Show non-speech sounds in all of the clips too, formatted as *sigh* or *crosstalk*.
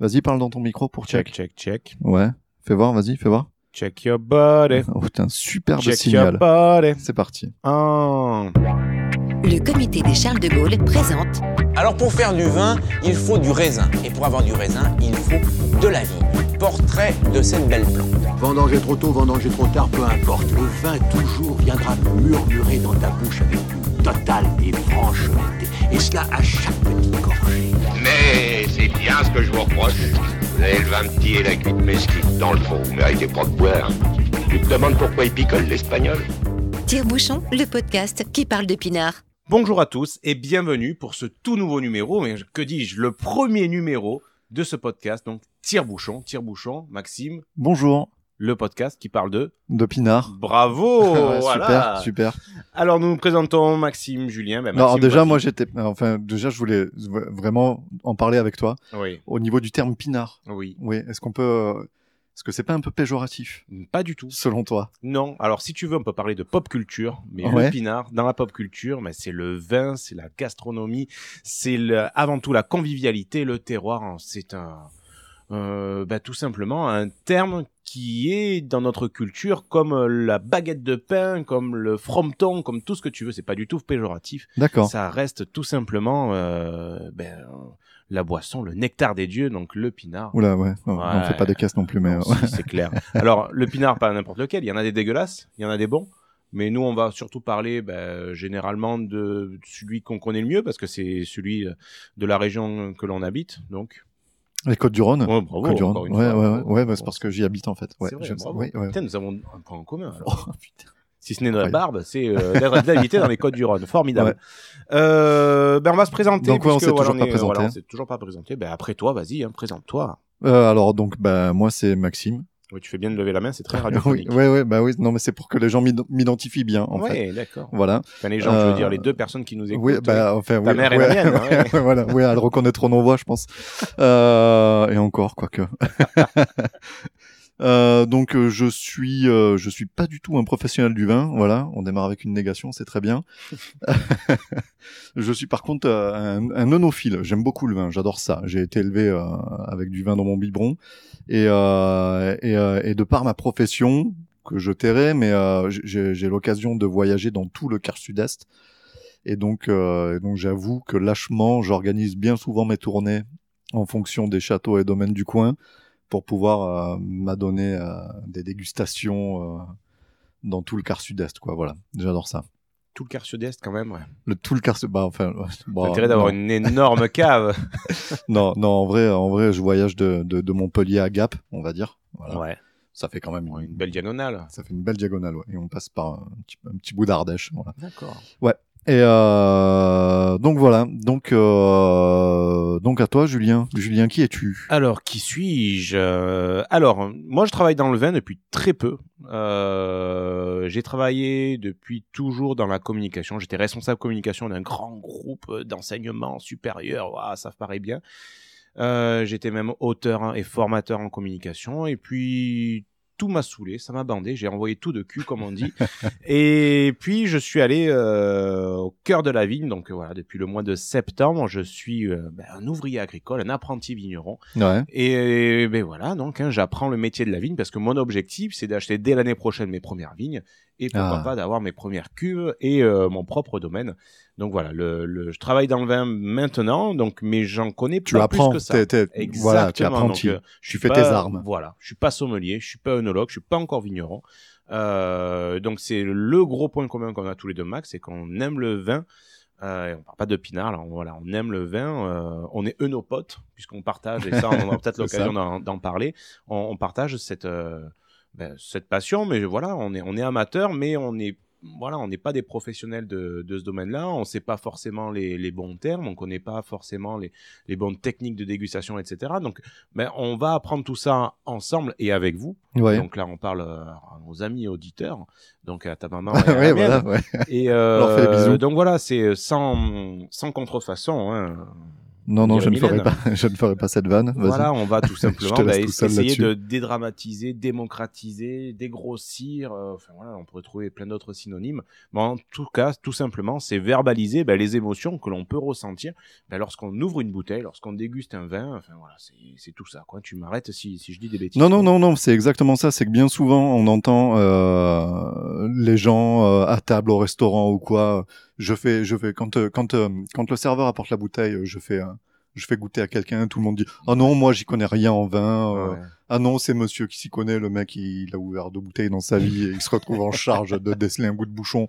Vas-y, parle dans ton micro pour check. Check, check, check. Ouais. Fais voir, vas-y, fais voir. Check your body. *laughs* Oh putain, superbe Check signal. your body. C'est parti. Le comité des Charles de Gaulle présente Alors pour faire du vin, il faut du raisin. Et pour avoir du raisin, il faut de la vie. Portrait de cette belle plante. Vendanger trop tôt, vendanger trop tard, peu importe. Le vin toujours viendra murmurer dans ta bouche avec une totale et francheté. Et cela à chaque petite gorgée. Mais c'est bien ce que je vous reproche. Vous avez le vin petit et la cuite mesquite. Dans le fond, vous méritez pas de boire. Tu te demandes pourquoi il picole l'espagnol Tire-Bouchon, le podcast qui parle de pinard. Bonjour à tous et bienvenue pour ce tout nouveau numéro, mais que dis-je, le premier numéro de ce podcast, donc Tire-Bouchon, Tire-Bouchon, Maxime, Bonjour, le podcast qui parle de... de Pinard. Bravo *laughs* Ouais, voilà. Super, super. Alors nous nous présentons Maxime, Julien. Ben, Non, déjà, moi, j'étais, enfin, déjà, je voulais vraiment en parler avec toi Oui, au niveau du terme Pinard. oui, Oui, est-ce qu'on peut, euh, est-ce que c'est pas un peu péjoratif, pas du tout. selon toi? Non, alors si tu veux, on peut parler de pop culture, mais Ouais. le pinard, dans la pop culture, mais c'est le vin, c'est la gastronomie, c'est le- avant tout la convivialité, le terroir, hein, c'est un, euh, bah, tout simplement un terme qui est dans notre culture comme euh, la baguette de pain, comme le frometon, comme tout ce que tu veux, c'est pas du tout péjoratif, D'accord. ça reste tout simplement euh, ben, la boisson, le nectar des dieux, donc le pinard. Oula, ouais. On Ouais. on fait pas des caisses non plus, mais. Non, ouais. si, c'est clair. Alors, le pinard, pas n'importe lequel. Il y en a des dégueulasses, il y en a des bons. Mais nous, on va surtout parler ben, généralement de celui qu'on connaît le mieux, parce que c'est celui euh, de la région que l'on habite. Donc, Les Côtes du Rhône. Ouais, bravo, Côtes du Rhône. encore une Ouais, fois, ouais, ouais, bravo. ouais, bah, c'est parce que j'y habite en fait. Ouais, c'est vrai, je- bravo. ouais, ouais. Putain, nous avons un point en commun. alors. *laughs* Oh, putain. Si ce n'est notre Incroyable. barbe, c'est euh, d'habiter dans les Côtes du Rhône. Formidable. Euh, ben, on va se présenter. Donc, on s'est voilà, toujours pas est- présenté. voilà, on s'est toujours pas présenté. Ben, après toi, vas-y, hein, présente-toi. Euh, alors donc, bah, moi, c'est Maxime. Oui, tu fais bien de lever la main, c'est très oui, radiophonique. ouais, ouais, bah oui. Non, mais c'est pour que les gens m'id- m'identifient bien, en fait. Ouais, d'accord. Voilà. Enfin, les gens, je Euh, veux dire, les deux personnes qui nous écoutent. Oui, bah, enfin, ta oui, mère et la mienne, ouais. *laughs* voilà, oui, elles reconnaîtront nos voix, je pense. Euh, et encore, quoique. *laughs* Euh, donc euh, je suis euh, je suis pas du tout un professionnel du vin, voilà. On démarre avec une négation, c'est très bien. *laughs* je suis par contre euh, un, un onophile. J'aime beaucoup le vin, j'adore ça. J'ai été élevé euh, avec du vin dans mon biberon et euh, et, euh, et de par ma profession que je tairai, mais euh, j'ai l'occasion de voyager dans tout le quart sud-est. Et donc, euh, et donc j'avoue que lâchement, j'organise bien souvent mes tournées en fonction des châteaux et domaines du coin pour pouvoir euh, m'adonner à des dégustations euh, dans tout le quart sud-est, quoi. Voilà, j'adore ça. Tout le quart sud-est, quand même, ouais. Le tout le quart sud, bah enfin, ouais, bon, T'as intérêt d'avoir une énorme *laughs* cave. non, non, en vrai, en vrai, je voyage de, de, de Montpellier à Gap, on va dire. Voilà. Ouais. Ça fait quand même Une une, belle diagonale. ça fait une belle diagonale, ouais. Et on passe par un petit, un petit bout d'Ardèche, voilà. D'accord. Et euh, donc voilà, donc euh, donc à toi, Julien. Julien, qui es-tu? Alors, qui suis-je? Euh, Alors, moi, je travaille dans le vin depuis très peu. Euh, j'ai travaillé depuis toujours dans la communication. J'étais responsable communication d'un grand groupe d'enseignement supérieur. Ouah, ça paraît bien. Euh, J'étais même auteur et formateur en communication. Et puis, tout m'a saoulé, ça m'a bandé. J'ai envoyé tout de cul, comme on dit. *laughs* et puis, je suis allé euh, au cœur de la vigne. Donc, euh, voilà, depuis le mois de septembre, je suis euh, ben, un ouvrier agricole, un apprenti vigneron. Ouais. Et ben voilà, donc hein, j'apprends le métier de la vigne parce que mon objectif, c'est d'acheter dès l'année prochaine mes premières vignes et pourquoi Ah. pas d'avoir mes premières cuves et euh, mon propre domaine. Donc voilà, le, le- je travaille dans le vin maintenant, donc mais j'en connais Tu pas apprends, plus que ça. t'es- t'es- voilà, tu Exactement. apprends, donc, tu- euh, je tu suis fais pas- tes armes. Voilà, je suis pas sommelier, je suis pas œnologue, je suis pas encore vigneron. Euh, donc c'est le gros point commun qu'on a tous les deux, Max, c'est qu'on aime le vin. Euh, on parle pas de pinard, là, on, voilà, on aime le vin, euh, on est œnopotes, puisqu'on partage, et ça, on aura *laughs* peut-être l'occasion d'en d'en parler, on, on partage cette, euh, ben, cette passion, mais voilà, on est, on est amateur, mais on est voilà, on n'est pas des professionnels de, de ce domaine-là, on ne sait pas forcément les, les bons termes, on ne connaît pas forcément les, les bonnes techniques de dégustation, etc. Donc, ben, on va apprendre tout ça ensemble et avec vous. Ouais. Donc là, on parle euh, à nos amis auditeurs, donc à ta maman *laughs* et à ouais, voilà, ouais. Et euh, leur fait des bisous. donc voilà, c'est sans, sans contrefaçon. Hein. Non, non, je ne ferai pas, *laughs* je ne ferai pas cette vanne. Voilà, on va tout *laughs* simplement bah, tout essayer de dédramatiser, démocratiser, dégrossir. euh, enfin voilà, on pourrait trouver plein d'autres synonymes. Mais en tout cas, tout simplement, c'est verbaliser bah, les émotions que l'on peut ressentir bah, lorsqu'on ouvre une bouteille, lorsqu'on déguste un vin. Enfin voilà, c'est c'est tout ça. Quoi. Tu m'arrêtes si, si je dis des bêtises. Non, non, non, non, c'est exactement ça. C'est que bien souvent, on entend euh, les gens euh, à table au restaurant ou quoi. Je fais, je fais quand euh, quand euh, quand le serveur apporte la bouteille, euh, je fais je fais goûter à quelqu'un. Tout le monde dit ah non, moi j'y connais rien en vin. Ouais. Ah non, c'est monsieur qui s'y connaît. Le mec, il, il a ouvert deux bouteilles dans sa vie et il se retrouve en charge de déceler un goût de bouchon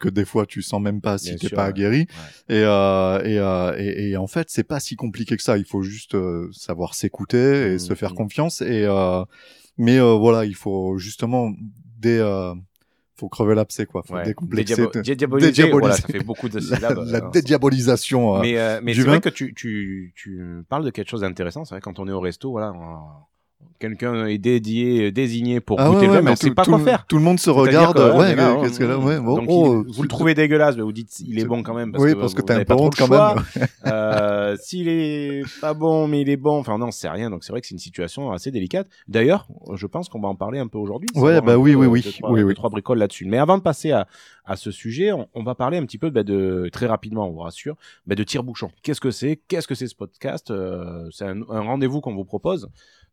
que des fois tu sens même pas si t'es pas ouais. aguerri. Et, euh, et, euh, et, et en fait, c'est pas si compliqué que ça. Il faut juste euh, savoir s'écouter et se faire confiance. Et euh, mais euh, voilà, il faut justement des euh, faut crever l'abcès quoi. Faut Ouais. décomplexer Dédiabo- dédiaboliser, dédiaboliser. voilà, ça fait beaucoup de la, *laughs* syllabes. la euh, dédiabolisation. euh, Mais, euh, mais c'est vrai que tu, tu, tu parles de quelque chose d'intéressant. C'est vrai quand on est au resto, voilà, on- quelqu'un est dédié, désigné pour Ah goûter ouais, le ouais, mais on sait pas tout quoi faire. Tout le monde se regarde. que, ouais, là, que là, ouais, bon, donc oh, il- vous le trouvez dégueulasse, mais vous dites il est bon quand même. Parce oui, que parce que t'as un peu honte quand même. Euh, S'il est pas bon, mais il est bon, enfin non, c'est rien. Donc c'est vrai que c'est une situation assez délicate. D'ailleurs, je pense qu'on va en parler un peu aujourd'hui. Ouais, bah oui, peu, oui, euh, oui, trois, oui, oui. trois bricoles là-dessus. Mais avant de passer à, à ce sujet, on, on va parler un petit peu bah, de très rapidement, on vous rassure, bah, de tire-bouchon. Qu'est-ce que c'est? Qu'est-ce que c'est ce podcast? Euh, C'est un, un rendez-vous qu'on vous propose.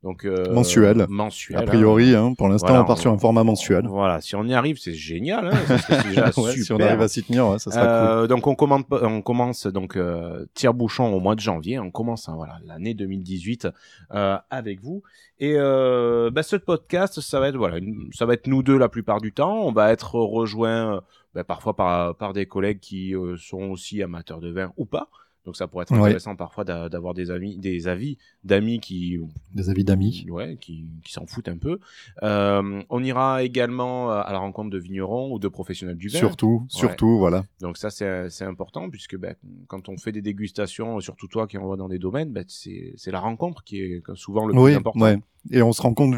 Donc euh, Mensuel. Mensuel. A hein. priori, hein, pour l'instant, Voilà, on part sur un format mensuel. Voilà, si on y arrive, c'est génial. Hein, parce que c'est déjà *laughs* Ouais, super. si on arrive à s'y tenir, ouais, ça sera cool. Euh, Donc on, commence donc euh, tire-bouchon au mois de janvier. On commence hein, voilà l'année 2018 euh, avec vous. Et euh, bah, ce podcast, ça va être voilà, une- ça va être nous deux la plupart du temps. On va être rejoints euh, bah, parfois par par des collègues qui euh, sont aussi amateurs de vin ou pas. Donc ça pourrait être Ouais. intéressant parfois d'a- d'avoir des amis, des avis d'amis qui Des avis d'amis. ouais, qui, qui s'en foutent un peu. Euh, on ira également euh, à la rencontre de vignerons ou de professionnels du vin. Surtout, surtout, voilà. Donc ça, c'est important puisque ben, quand on fait des dégustations, surtout toi qui envoie dans des domaines, ben, c'est c'est la rencontre qui est souvent le plus Oui, important. ouais. Et on se rend compte,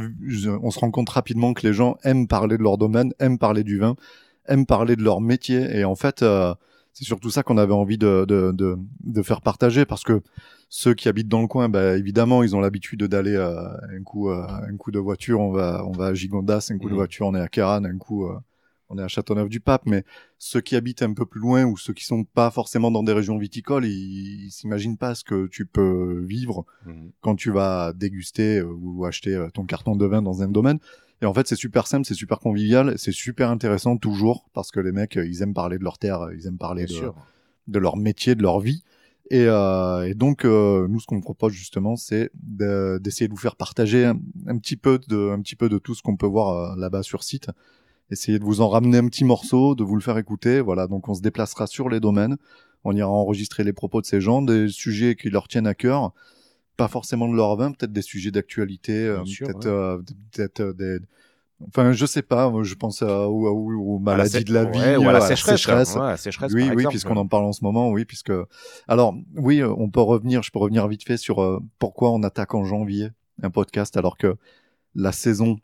on se rend compte rapidement que les gens aiment parler de leur domaine, aiment parler du vin, aiment parler de leur métier. Et en fait, euh, c'est surtout ça qu'on avait envie de, de, de, de faire partager parce que ceux qui habitent dans le coin, bah, évidemment, ils ont l'habitude d'aller euh, un coup, euh, un coup de voiture, on va, on va à Gigondas, un coup de Mhm. voiture, on est à Kéran, un coup, euh, on est à Châteauneuf-du-Pape. Mais ceux qui habitent un peu plus loin ou ceux qui sont pas forcément dans des régions viticoles, ils, s'imaginent pas ce que tu peux vivre Mhm. quand tu vas déguster euh, ou acheter euh, ton carton de vin dans un domaine. Et en fait, c'est super simple, c'est super convivial, c'est super intéressant toujours parce que les mecs, euh, ils aiment parler de leur terre, euh, ils aiment parler de, leur métier, de leur vie. Et, euh, et donc, euh, nous, ce qu'on propose justement, c'est de- d'essayer de vous faire partager un, un petit peu de, un petit peu de tout ce qu'on peut voir euh, là-bas sur site. Essayer de vous en ramener un petit morceau, de vous le faire écouter. Voilà, donc on se déplacera sur les domaines. On ira enregistrer les propos de ces gens, des sujets qui leur tiennent à cœur. Pas forcément de leur vin, peut-être des sujets d'actualité, euh, peut-être euh, peut-être euh, des... Enfin, je sais pas, je pense à, aux, aux- aux maladies de la vie, Ouais, ou à la sécheresse. sécheresse. quoi. Ouais, la sécheresse, Oui, par oui, puisqu'on en parle en ce moment, oui, puisque. Alors, oui, on peut revenir, je peux revenir vite fait sur euh, pourquoi on attaque en janvier un podcast alors que la saison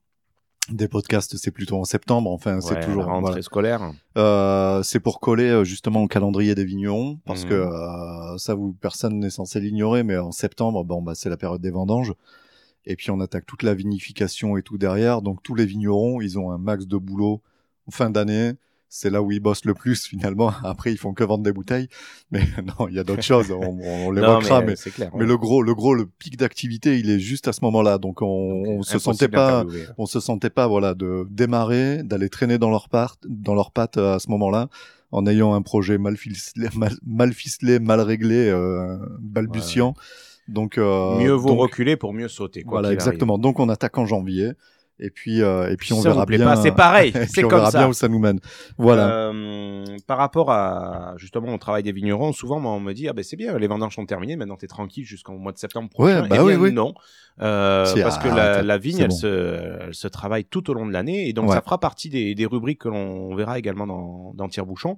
des podcasts c'est plutôt en septembre. Enfin, c'est toujours. la rentrée voilà. scolaire. Euh, c'est pour coller euh, justement au calendrier des vignerons parce que euh, ça, vous personne n'est censé l'ignorer, mais en septembre, bon, bah, c'est la période des vendanges. Et puis on attaque toute la vinification et tout derrière. Donc tous les vignerons, ils ont un max de boulot en fin d'année. C'est là où ils bossent le plus finalement. *laughs* Après, ils font que vendre des bouteilles. Mais *laughs* non, il y a d'autres choses. On, on Non, l'évoquera, mais, mais, euh, c'est clair. mais ouais. le gros, le gros, le pic d'activité, il est juste à ce moment-là. Donc on, Donc, on se sentait pas, on se sentait pas, voilà, de démarrer, d'aller traîner dans leur part, dans leurs pattes euh, à ce moment-là, en ayant un projet mal ficelé, mal, mal ficelé, mal réglé, euh, balbutiant. Donc euh, Mieux vaut donc, reculer pour mieux sauter. Quoi voilà, exactement. Donc on attaque en janvier. Et puis, euh, et puis on Ça verra bien. c'est pareil, *laughs* et puis c'est on comme verra ça. bien où ça nous mène. Voilà. Euh, par rapport à justement au travail des vignerons, souvent moi, on me dit ah ben c'est bien, les vendanges sont terminées, maintenant t'es tranquille jusqu'au mois de septembre prochain. Ouais, bah Eh oui, bien, oui. Non, Euh, parce que ah, la, la vigne, c'est elle, bon. se, elle se travaille tout au long de l'année, et donc Ouais. ça fera partie des, des rubriques que l'on verra également dans, dans Tire-Bouchon.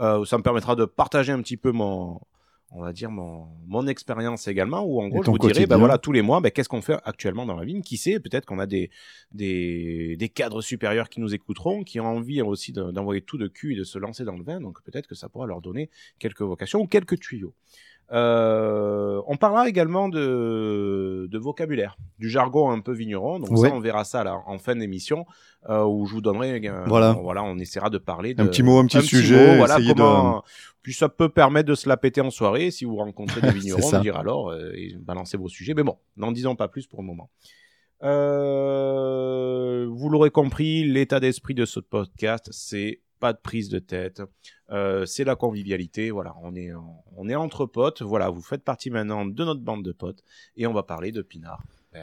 Euh, ça me permettra de partager un petit peu mon on va dire mon, mon expérience également où en gros je vous dirai quotidien. ben voilà tous les mois ben, qu'est-ce qu'on fait actuellement dans la vigne qui sait peut-être qu'on a des, des des cadres supérieurs qui nous écouteront qui ont envie aussi de- d'envoyer tout de cul et de se lancer dans le vin donc peut-être que ça pourra leur donner quelques vocations ou quelques tuyaux Euh, on parlera également de, de vocabulaire, du jargon un peu vigneron. Donc Ouais. ça, on verra ça là, en fin d'émission, euh, où je vous donnerai. euh, Voilà. voilà, on essaiera de parler de Un petit mot, un petit sujet, mot, voilà de- comment. Puis ça peut permettre de se la péter en soirée si vous rencontrez *laughs* des vignerons, dire alors et balancer vos sujets. Mais bon, n'en disons pas plus pour le moment. Vous l'aurez compris, l'état d'esprit de ce podcast, c'est pas de prise de tête, euh, c'est la convivialité. Voilà, on est on est entre potes. Voilà, vous faites partie maintenant de notre bande de potes et on va parler de Pinard euh,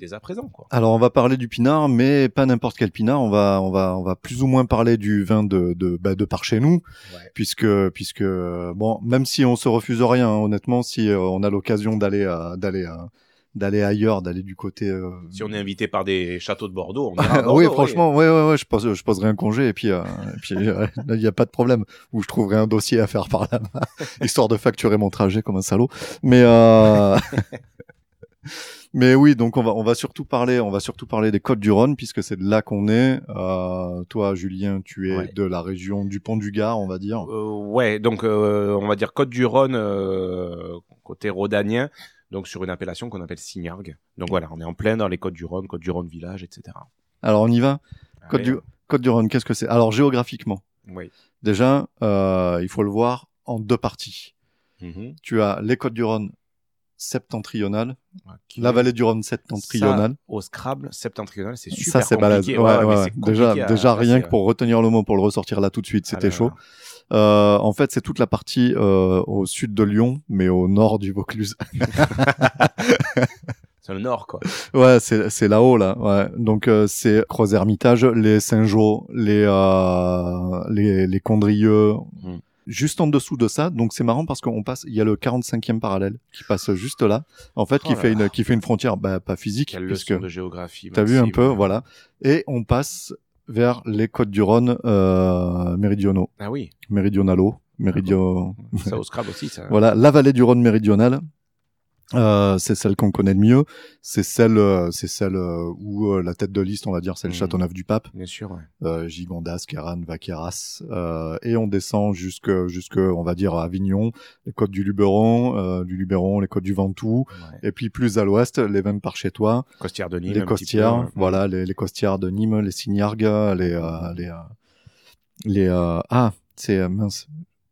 dès à présent, quoi. Alors on va parler du pinard, mais pas n'importe quel pinard. On va, on va, on va plus ou moins parler du vin de, de, bah, de par chez nous, Ouais. puisque, puisque bon, même si on se refuse rien, hein, honnêtement, si euh, on a l'occasion d'aller, d'aller, à- d'aller ailleurs, d'aller du côté. euh, Si on est invité par des châteaux de Bordeaux, on *laughs* ira à Bordeaux, oui, franchement, ouais, ouais, ouais, je pose, je poserai un congé et puis, euh, et puis, *laughs* euh, là, il n'y a pas de problème. Ou je trouverai un dossier à faire par là-bas, *laughs* histoire de facturer mon trajet comme un salaud. Mais, euh... mais oui, donc on va, on va surtout parler, on va surtout parler des Côtes du Rhône puisque c'est de là qu'on est. Euh, toi, Julien, tu es Ouais. de la région du Pont du Gard, on va dire. Euh, ouais, donc euh, on va dire Côte du Rhône, euh, côté rhodanien, donc sur une appellation qu'on appelle Signargues. Donc voilà, on est en plein dans les Côtes du Rhône, Côte du Rhône village, etc. Alors on y va? Côte Allez, du, Côte du Rhône, qu'est-ce que c'est? Alors géographiquement, Oui. déjà, euh, il faut le voir en deux parties. Mhm. Tu as les Côtes Ok. La vallée du Rhône septentrionale. Ça, au Scrabble septentrional, c'est super Ça, c'est. Ouais, Ouais, ouais, c'est Déjà, à rien que pour retenir le mot, pour le ressortir là tout de suite, c'était Ah chaud. Euh, en fait, c'est toute la partie euh, au sud de Lyon, mais au nord du Vaucluse. *laughs* C'est le nord, quoi. *laughs* ouais, c'est c'est là-haut là. Ouais. Donc euh, c'est Creuse-Hermitage, les Saint-Jean, les euh, les les Condrieux. Mm. Juste en dessous de ça, donc c'est marrant parce qu'on passe, il y a le 45e parallèle qui passe juste là, en fait, Oh qui là fait là. une qui fait une frontière, bah pas physique, Quelle puisque leçon de géographie. T'as vu un peu, voilà. Et on passe vers les côtes du Rhône euh, méridionaux, Ah oui, méridionalo, méridio. ça au Scrabble aussi, ça. *laughs* Voilà, la vallée du Rhône méridionale. Euh, c'est celle qu'on connaît le mieux. C'est celle, euh, c'est celle euh, où euh, la tête de liste, on va dire, c'est le Mhm. Châteauneuf-du-Pape, Bien sûr, ouais. euh, Gigondas, Kéran, Vaqueras, euh, et on descend jusque, jusque, on va dire, à Avignon, les côtes du Luberon, euh, du Luberon, les côtes du Ventoux, ouais. et puis plus à l'ouest, les vins par chez toi, Costière de Nîmes. les costières, peu, voilà, les, les costières de Nîmes, les Signargues, les, euh, les, euh, les, euh, ah, c'est mince,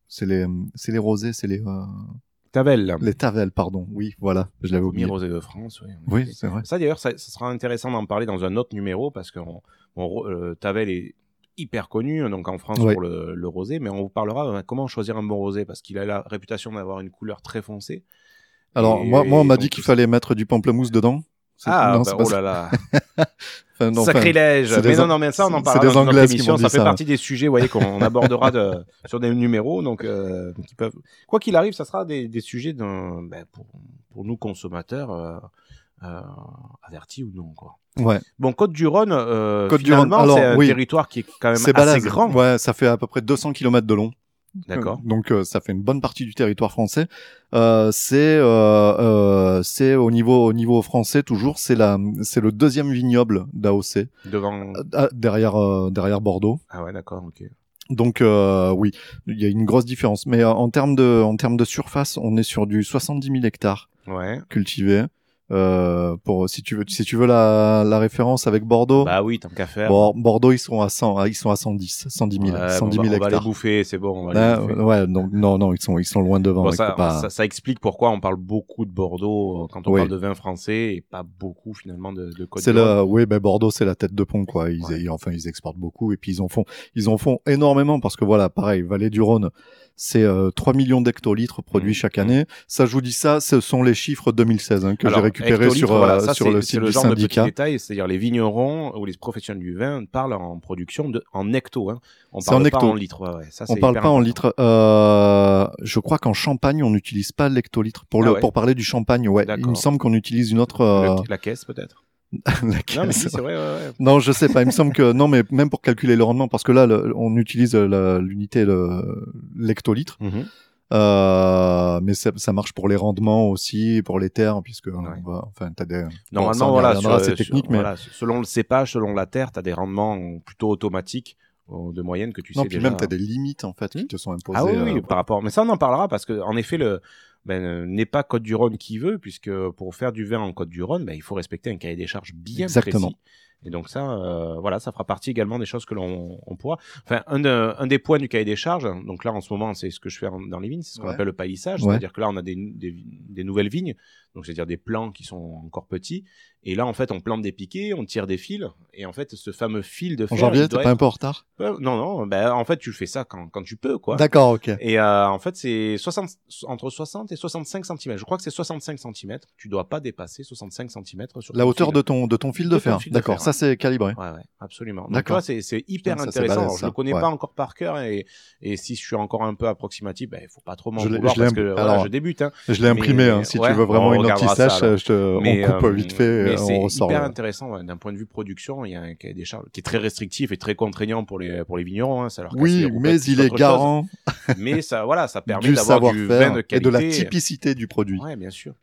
c'est les, c'est les rosés, c'est les, euh, Tavel. les tavelles, pardon. Oui, voilà, je l'avais oublié. Mirosé de France, oui. Oui, c'est vrai. Ça d'ailleurs, ça, ça sera intéressant d'en parler dans un autre numéro parce que on, on- euh, Tavel est hyper connu donc en France Ouais. pour le, le rosé, mais on vous parlera euh, comment choisir un bon rosé parce qu'il a la réputation d'avoir une couleur très foncée. Alors Et- moi, moi, on m'a dit qu'il fallait mettre du pamplemousse dedans. Ah, bah, oh là là, *laughs* Enfin, non, enfin, sacrilège. Mais non, non, mais ça, on en c'est parlera des dans qui émission. Ça fait ça. partie des sujets, vous voyez, qu'on *laughs* abordera de, sur des numéros. Donc, euh, qui peuvent, quoi qu'il arrive, ça sera des, des sujets ben, pour, pour nous consommateurs euh, euh, avertis ou non, quoi. ouais, Bon, Côte du Rhône, euh, Côte finalement, c'est un oui. territoire qui est quand même assez balèze. grand. Ouais, ça fait à peu près 200 km de long. D'accord. Donc euh, ça fait une bonne partie du territoire français. Euh, c'est euh, euh, c'est au niveau au niveau français toujours. C'est la c'est le deuxième vignoble d'AOC Devant. euh, derrière euh, derrière Bordeaux. Ah ouais, d'accord, ok. Donc euh, oui, il y a une grosse différence. Mais en termes de en termes de surface, on est sur du 70 000 hectares Ouais. cultivés. Euh, pour si tu veux si tu veux la, la référence avec Bordeaux. Bah oui, tant qu'à faire. Bon, Bordeaux ils sont à 100 ah, ils sont à 110 110 000 Ouais, 110 on 000 va, on va les bouffer, c'est bon. On va Là, les bouffer. ouais donc non non ils sont ils sont loin devant. Bon, ça, pas- ça, ça explique pourquoi on parle beaucoup de Bordeaux euh, quand on Oui. parle de vin français et pas beaucoup finalement de, de Côte C'est le, oui, ben Bordeaux, c'est la tête de pont, quoi. Ils, Ouais. ils- enfin, ils exportent beaucoup et puis ils en font, ils en font énormément parce que voilà, pareil, Vallée du Rhône, c'est euh, 3 millions d'hectolitres produits Mhm. chaque année. Ça, je vous dis ça, ce sont les chiffres 2016 hein, que j'ai Hectolitre, sur, euh, voilà, ça, sur c'est- le site le du de syndicat. détail, c'est-à-dire les vignerons ou les professionnels du vin parlent en production de, en hecto. Hein. On parle en pas hecto. en litres. Ouais, ouais. Ça, On c'est parle pas en litres. Euh, je crois qu'en Champagne, on n'utilise pas l'hectolitre. Pour, Ah le, ouais. pour parler du champagne, ouais. Il me semble qu'on utilise une autre... euh, la caisse peut-être? *laughs* la Non, mais caisse. si, c'est vrai. Ouais, ouais. Non, je sais pas. Il me semble que non, mais même pour calculer le rendement, parce que là, le- on utilise l'unité le- l'hectolitre. Mhm. Euh, mais ça, ça marche pour les rendements aussi, pour les terres, puisque on va- enfin, t'as des. Normalement, bon, ça, on y voilà, sur- sur- technique, mais voilà, selon le cépage, selon la terre, tu as des rendements plutôt automatiques euh, de moyenne que tu non, sais puis déjà. même t'as des limites en fait qui Hmm. te sont imposées. Ah oui, oui, euh, par rapport. Mais ça, on en parlera parce que, en effet, le, ben, euh, n'est pas Côte-du-Rhône qui veut, puisque pour faire du vin en Côte-du-Rhône, ben, il faut respecter un cahier des charges bien Exactement. précis. Et donc ça, euh, voilà, ça fera partie également des choses que l'on on pourra. Enfin, un, de- un des points du cahier des charges. Donc là, en ce moment, c'est ce que je fais en- dans les vignes, c'est ce qu'on Ouais. appelle le paillissage, Ouais. c'est-à-dire que là, on a des, des, des nouvelles vignes, donc c'est-à-dire des plants qui sont encore petits. Et là, en fait, on plante des piquets, on tire des fils, et en fait, ce fameux fil de En fer, janvier, il t'es pas un peu en retard? Euh, Non, non, ben, en fait, tu fais ça quand, quand tu peux, quoi. D'accord, ok. Et euh, en fait, c'est 60, entre 60 et 65 cm. Je crois que c'est 65 cm. Tu dois pas dépasser 65 cm sur La hauteur fil. de ton, de ton fil de fer. D'accord, ça c'est calibré. Ouais, ouais, absolument. D'accord. c'est, c'est hyper Putain, intéressant. balèze, Alors, je le connais Ouais. pas encore par cœur et, et si je suis encore un peu approximatif, ben, il faut pas trop m'en vouloir je parce que voilà, alors, je débute. Hein. Je l'ai imprimé, hein, si tu veux vraiment ça, je te, Mais, on coupe euh, vite fait, mais et c'est hyper intéressant ouais, d'un point de vue production. Il y a un cahier des charges qui est très restrictif et très contraignant pour les pour les vignerons. Hein, ça leur Oui, mais il est chose. garant *laughs* Mais ça, voilà, ça permet du d'avoir du vin savoir-faire de et qualité. de la typicité du produit. Ouais, bien sûr.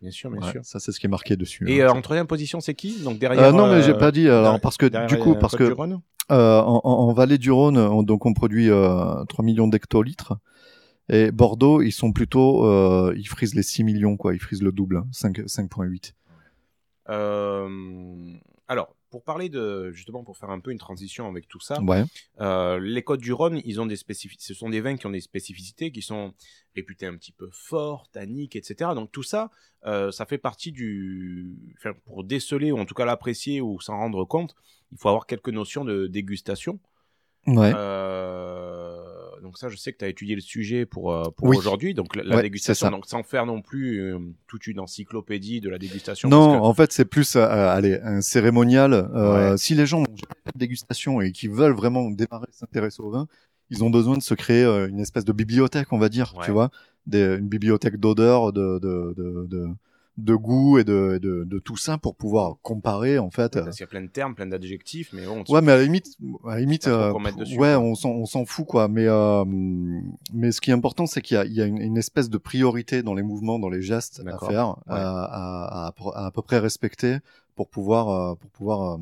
Bien sûr, bien Ouais, sûr. ça, c'est ce qui est marqué dessus. Et hein. euh, en troisième position, c'est qui? Donc derrière. Euh, non, mais j'ai euh, pas dit. Alors, parce que du coup, euh, parce que euh, en, en- en vallée du Rhône, on, donc on produit euh, 3 millions d'hectolitres. Et Bordeaux, ils sont plutôt, euh, ils frisent les 6 millions, quoi. Ils frisent le double, hein, 5 5,8. Euh, alors, pour parler de justement pour faire un peu une transition avec tout ça, Ouais. euh, les Côtes du Rhône, ils ont des spécificités. Ce sont des vins qui ont des spécificités qui sont réputés un petit peu forts, tanniques, etc. Donc tout ça, euh, ça fait partie du. Enfin, pour déceler ou en tout cas l'apprécier ou s'en rendre compte, il faut avoir quelques notions de dégustation. Ouais. Euh, donc ça, je sais que tu as étudié le sujet pour, euh, pour Oui. aujourd'hui. Donc la, la Ouais, dégustation, donc sans faire non plus euh, toute une encyclopédie de la dégustation. Non, parce que- en fait, c'est plus, euh, allez, un cérémonial. Euh, Ouais. Si les gens ont jamais fait de dégustation et qui veulent vraiment démarrer, s'intéresser au vin, ils ont besoin de se créer euh, une espèce de bibliothèque, on va dire, Ouais. tu vois, des, une bibliothèque d'odeurs, de, de, de, de, de goût et de, de, de tout ça pour pouvoir comparer, en fait. Ouais, parce qu'il y a plein de termes, plein d'adjectifs, mais bon. Ouais, mais à la limite, à la limite, euh, dessus, ouais, on s'en, on s'en fout quoi. Mais euh, mais ce qui est important, c'est qu'il y a, il y a une, une espèce de priorité dans les mouvements, dans les gestes à faire, Ouais. à, à, à, à, peu près respecter pour pouvoir euh, pour pouvoir euh,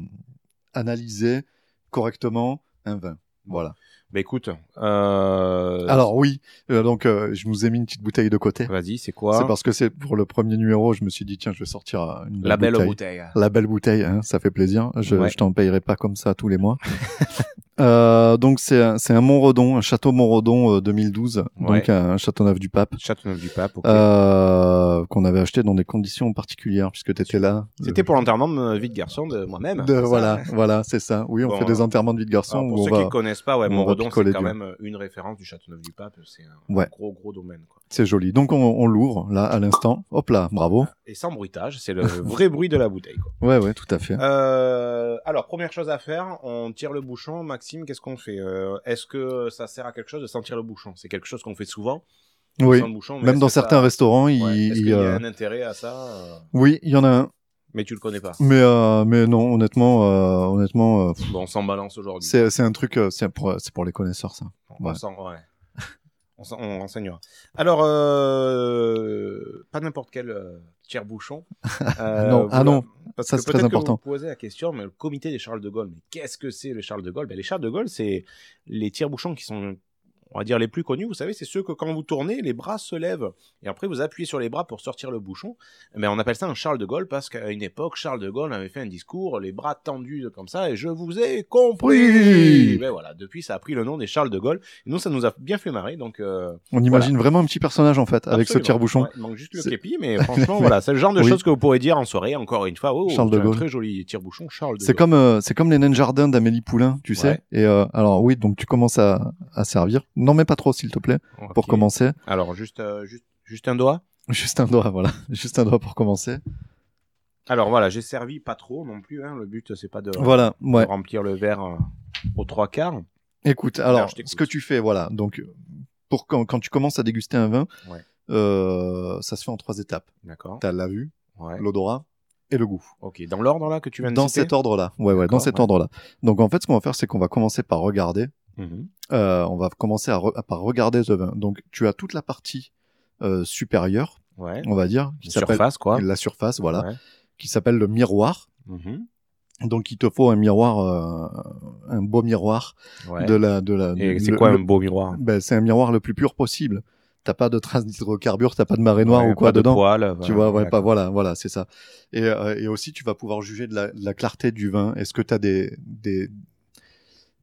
analyser correctement un vin. Voilà. Bah écoute, euh... Alors oui, euh, donc euh, je vous ai mis une petite bouteille de côté. vas-y, c'est quoi C'est parce que c'est pour le premier numéro, je me suis dit tiens, je vais sortir euh, une La belle bouteille. bouteille. La belle bouteille, hein, ça fait plaisir. Je, Ouais. je t'en payerai pas comme ça tous les mois. *laughs* Euh, donc c'est un, Montredon, un château Montredon euh, 2012, Ouais. donc un Châteauneuf du Pape, Châteauneuf du Pape. ok. euh, qu'on avait acheté dans des conditions particulières puisque tu étais là. C'était pour l'enterrement de vie de garçon de moi-même. Voilà, voilà, c'est ça. Oui, on Bon, fait des euh, enterrements de vie de garçon pour on ceux va. qui connaissent pas, ouais, on Montredon, c'est quand même une référence du Châteauneuf du Pape. C'est un Ouais. gros, gros domaine. C'est joli. Donc on, on l'ouvre là à l'instant. Hop là, bravo. Et sans bruitage, c'est le vrai bruit de la bouteille. Quoi. *laughs* Ouais, ouais, tout à fait. Euh, alors, première chose à faire, on tire le bouchon. Maxime, qu'est-ce qu'on fait Euh, Est-ce que ça sert à quelque chose de sentir le bouchon? C'est quelque chose qu'on fait souvent. Oui. bouchon, Même dans ça- certains restaurants, il, Ouais, y a un intérêt à ça euh, oui, il y en a un. Mais tu le connais pas. Mais euh, mais non, honnêtement, euh, honnêtement, euh, Bon, on s'en balance aujourd'hui. c'est un truc, c'est pour c'est pour les connaisseurs ça. On Ouais. s'en- ouais. *laughs* on, s'en- on renseignera. Alors, pas n'importe quel tire-bouchon. *laughs* Euh, Non, ah non, Parce ça, que c'est très que important. vous vous posez la question, mais le comité des Charles de Gaulle, mais qu'est-ce que c'est le Charles de Gaulle? Ben, Les Charles de Gaulle, c'est les tire-bouchons qui sont, on va dire, les plus connus. Vous savez, c'est ceux que quand vous tournez, les bras se lèvent. Et après, vous appuyez sur les bras pour sortir le bouchon. Mais on appelle ça un Charles de Gaulle parce qu'à une époque, Charles de Gaulle avait fait un discours, les bras tendus comme ça, et je vous ai compris. Oui. Ben voilà, depuis, ça a pris le nom des Charles de Gaulle. Et nous, ça nous a bien fait marrer. Donc, euh, On imagine vraiment un petit personnage en fait avec ce tire-bouchon. Ouais, il manque juste le képi, mais *laughs* franchement, voilà, c'est le genre de Oui. choses que vous pourrez dire en soirée, encore une fois. Oh, Charles de un Gaulle. très joli tire-bouchon, Charles de C'est Gaulle. comme euh, c'est comme les nains de jardin d'Amélie Poulain, tu Ouais. sais. Et euh, alors oui, donc tu commences à, à servir. Non, mais pas trop s'il te plaît, pour commencer. Alors, juste, euh, juste, juste un doigt. Juste un doigt, voilà, *laughs* juste un doigt pour commencer. Alors voilà, j'ai servi pas trop non plus. Hein. Le but, c'est pas de, Voilà, de remplir le verre euh, aux trois quarts. Écoute, Alors, ce que tu fais, voilà, donc pour quand, quand tu commences à déguster un vin, Ouais. euh, ça se fait en trois étapes. D'accord. T'as la vue, Ouais. l'odorat et le goût. Ok. Dans l'ordre là que tu viens de Dans citer cet ordre-là. Ouais, ouais, dans cet ouais. ordre-là. Donc en fait, ce qu'on va faire, c'est qu'on va commencer par regarder. Mhm. Euh, on va commencer à re- par regarder ce vin. Donc tu as toute la partie euh, supérieure, Ouais. on va dire, qui s'appelle la surface, voilà, Ouais. qui s'appelle le miroir. Mhm. Donc il te faut un miroir, euh, un beau miroir Ouais. de la de la. Et c'est quoi le- un beau miroir? Ben, c'est un miroir le plus pur possible. t'as pas de traces d'hydrocarbures, t'as pas de marée noire ou quoi pas de dedans. poils, Tu voilà, vois, ouais, pas, voilà, voilà, c'est ça. Et, et aussi, tu vas pouvoir juger de la, de la clarté du vin. Est-ce que tu as des, des,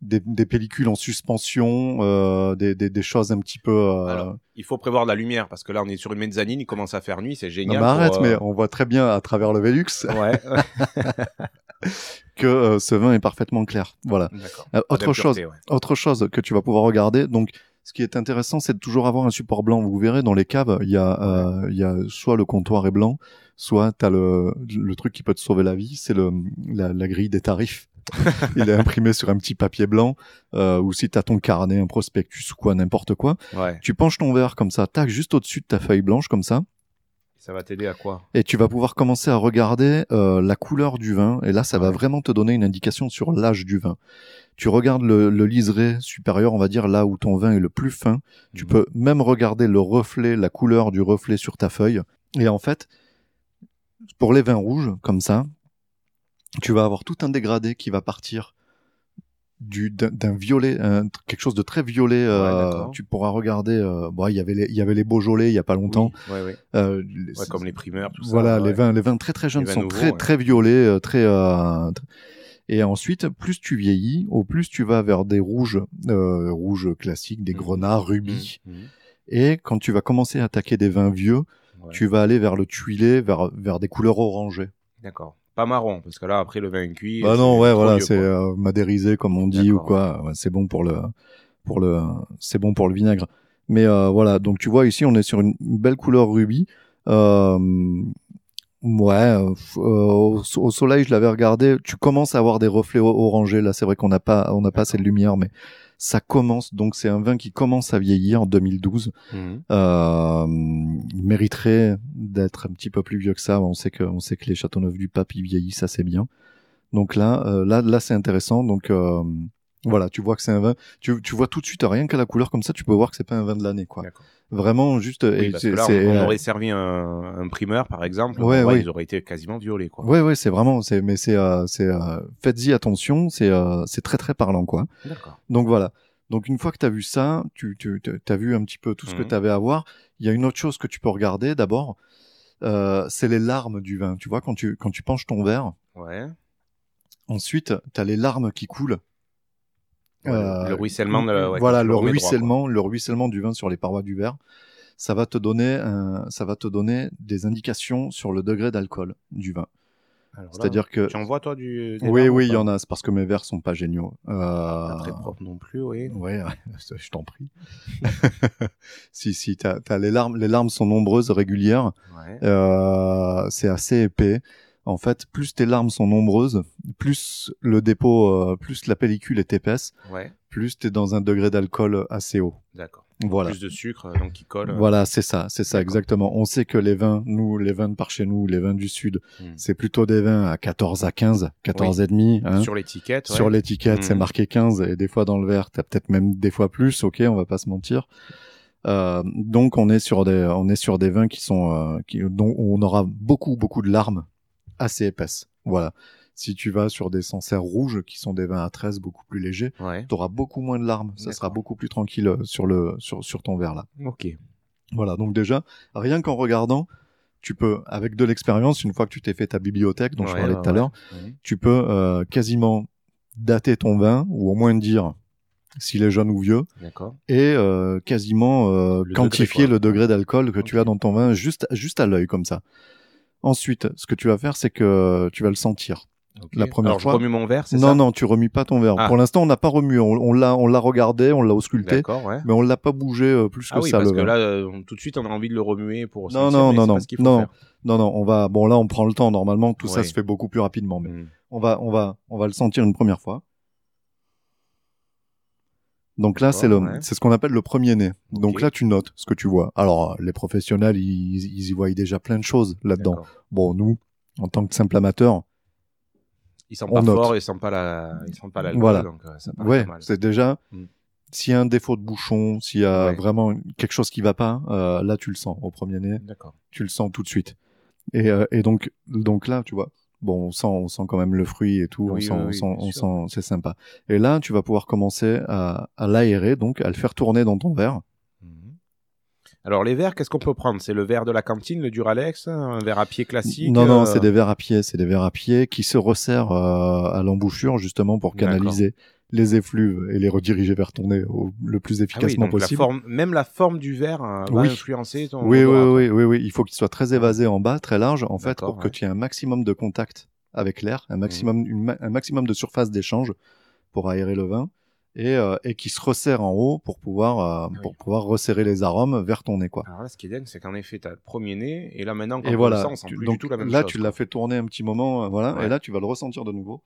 des, des pellicules en suspension, euh, des, des, des choses un petit peu. Euh... Alors, Il faut prévoir de la lumière parce que là, on est sur une mezzanine, il commence à faire nuit, c'est non, génial. mais arrête, pour, euh, mais on voit très bien à travers le Velux *laughs* Ouais, *laughs* que euh, ce vin est parfaitement clair. Voilà. Euh, autre chose, ouais. autre chose que tu vas pouvoir regarder. Donc, ce qui est intéressant, c'est de toujours avoir un support blanc. Vous verrez dans les caves, il y a, euh, il y a soit le comptoir est blanc, soit t'as le, le truc qui peut te sauver la vie, c'est le la, la grille des tarifs. *laughs* il est imprimé sur un petit papier blanc, euh, ou si t'as ton carnet, un prospectus ou quoi, n'importe quoi. Ouais, Tu penches ton verre comme ça, tac, juste au-dessus de ta feuille blanche comme ça, ça va t'aider à quoi? Et tu vas pouvoir commencer à regarder euh, la couleur du vin. Et là, ça va vraiment te donner une indication sur l'âge du vin. Tu regardes le, le liseré supérieur, on va dire là où ton vin est le plus fin. Tu Mhm. peux même regarder le reflet, la couleur du reflet sur ta feuille. Et en fait, pour les vins rouges, comme ça, tu vas avoir tout un dégradé qui va partir du d'un violet, un- quelque chose de très violet. euh, tu pourras regarder. euh, bon, il y avait les, il y avait les Beaujolais il y a pas longtemps. Oui, ouais, ouais. Euh, Ouais, comme les primeurs, tout ça. voilà, ouais. les vins, les vins très très jeunes sont nouveaux, très très violets, euh, très. euh, tr- et ensuite, plus tu vieillis, au plus tu vas vers des rouges, euh, rouges classiques, des Mhm. grenats, rubis. Mhm, mhm. Et quand tu vas commencer à attaquer des vins vieux, tu vas aller vers le tuilé, vers vers des couleurs orangées. D'accord. Pas marron, parce que là, après le vin cuit. Bah non, ouais, voilà, c'est euh, madérisé comme on dit ou quoi. Ouais, c'est bon pour le pour le c'est bon pour le vinaigre. Mais euh, voilà, donc tu vois ici on est sur une belle couleur rubis. Euh, ouais, euh, au, au soleil je l'avais regardé. Tu commences à avoir des reflets orangés. Là, c'est vrai qu'on n'a pas on n'a pas assez de lumière, mais ça commence. Donc c'est un vin qui commence à vieillir en 2012. Mhm. Euh, il mériterait d'être un petit peu plus vieux que ça. On sait que, on sait que les Châteauneuf du Pape ils vieillissent assez bien. Donc là, euh, là, là, c'est intéressant. Donc euh, voilà, tu vois que c'est un vin. Tu, tu vois tout de suite, rien qu'à la couleur comme ça, tu peux voir que c'est pas un vin de l'année, quoi. Vraiment juste. Oui, parce que là, on, euh, aurait servi un, un primeur, par exemple. Ouais, ouais. Ils auraient été quasiment violets, quoi. Ouais, ouais, c'est vraiment, c'est, mais c'est, euh, c'est, euh, faites-y attention, c'est, euh, c'est très très parlant, quoi. D'accord. Donc voilà. Donc une fois que tu as vu ça, tu, tu as vu un petit peu tout ce que Mhm. tu avais à voir. Il y a une autre chose que tu peux regarder d'abord, c'est les larmes du vin. Tu vois, quand tu, quand tu penches ton verre, Ouais. ensuite, tu as les larmes qui coulent. Euh, le ruissellement de la, ouais, voilà, le droit, ruissellement, le ruissellement du vin sur les parois du verre, ça va te donner, un- ça va te donner des indications sur le degré d'alcool du vin. C'est-à-dire que Tu en vois, toi, du. des oui, oui, ou il y en a. C'est parce que mes verres sont pas géniaux. Euh, Pas très propre non plus, oui. Ouais, *laughs* je t'en prie. *laughs* si, si, t'as, t'as les larmes, les larmes sont nombreuses, régulières. Ouais. Euh, c'est assez épais. En fait, plus tes larmes sont nombreuses, plus le dépôt, euh, plus la pellicule est épaisse, Ouais. plus t'es dans un degré d'alcool assez haut. D'accord. Voilà. Plus de sucre, euh, donc qui colle. euh, Voilà, c'est ça, c'est ça exactement. On sait que les vins, nous, les vins de par chez nous, les vins du sud, Hmm. c'est plutôt des vins à 14 à 15, 14 et demi. Hein. Sur l'étiquette. Sur l'étiquette, c'est Mhm. marqué 15 et des fois dans le verre, t'as peut-être même des fois plus. Ok, on va pas se mentir. Euh, donc on est sur des, on est sur des vins qui sont, euh, qui, dont on aura beaucoup beaucoup de larmes assez épaisses. Voilà. Si tu vas sur des Sancerres rouges qui sont des vins à 13 beaucoup plus légers, Ouais. tu auras beaucoup moins de larmes. Ça sera beaucoup plus tranquille euh, sur le sur sur ton verre là. Ok. Voilà. Donc déjà, rien qu'en regardant, tu peux avec de l'expérience, une fois que tu t'es fait ta bibliothèque dont je parlais tout à l'heure, tu peux euh, quasiment dater ton vin ou au moins dire s'il est jeune ou vieux et euh, quasiment euh, Le quantifier degré, le degré d'alcool que tu as dans ton vin juste juste à l'œil comme ça. Ensuite, ce que tu vas faire, c'est que tu vas le sentir. Ok. La première Alors, fois- je remue mon verre, c'est Non, ça? non, tu remues pas ton verre. Ah. Pour l'instant, on n'a pas remué. On, l'a, on l'a regardé, on l'a ausculté, D'accord, ouais. mais on l'a pas bougé euh, plus que Ah oui, ça. parce le que là, euh, tout de suite, on a envie de le remuer pour. Non, sentir, non, non, non, non. faire. non, non, on va. Bon, là, on prend le temps. Normalement, tout ça se fait beaucoup plus rapidement, mais Mm. on va, on va, on va le sentir une première fois. Donc là, c'est le, D'accord, ouais. c'est ce qu'on appelle le premier nez. Donc Ok. là, tu notes ce que tu vois. Alors, les professionnels, ils, ils y voient déjà plein de choses là-dedans. Bon, nous, en tant que simple amateur, Ils On pas note. fort, ils sentent pas la, ils sentent pas l'alcool, Voilà. donc euh, ça ouais, c'est déjà. Mm. S'il y a un défaut de bouchon, s'il y a Ouais. vraiment quelque chose qui va pas, euh, là, tu le sens au premier nez. D'accord. tu le sens tout de suite. Et, euh, et donc, donc là, tu vois, bon, on sent, on sent quand même le fruit et tout, on sent, oui, on oui, on sent, c'est sympa. Et là, tu vas pouvoir commencer à, à l'aérer, donc à le faire tourner dans ton verre. Mhm. Alors les verres, qu'est-ce qu'on peut prendre? C'est le verre de la cantine, le Duralex, un verre à pied classique Non, non, euh, c'est des verres à pied, c'est des verres à pied qui se resserrent euh, à l'embouchure justement pour canaliser les effluves et les rediriger vers ton nez au- le plus Ah oui, efficacement la possible. forme, même la forme du verre euh, va Oui. influencer ton Oui, oui, odorat, oui, oui, oui, il faut qu'il soit très évasé en bas, très large, en fait, pour que tu aies un maximum de contact avec l'air, un maximum, une ma- un maximum de surface d'échange pour aérer le vin, et, euh, et qui se resserre en haut pour pouvoir, euh, oui. pour pouvoir resserrer les arômes vers ton nez, quoi. Alors là, ce qui est dingue, c'est qu'en effet, tu as le premier nez, et là maintenant, quand Et on voilà, le sent, on sent tu- plus donc du tout la même là, chose. tu quoi. l'as fait tourner un petit moment, euh, voilà, Ouais. et là, tu vas le ressentir de nouveau.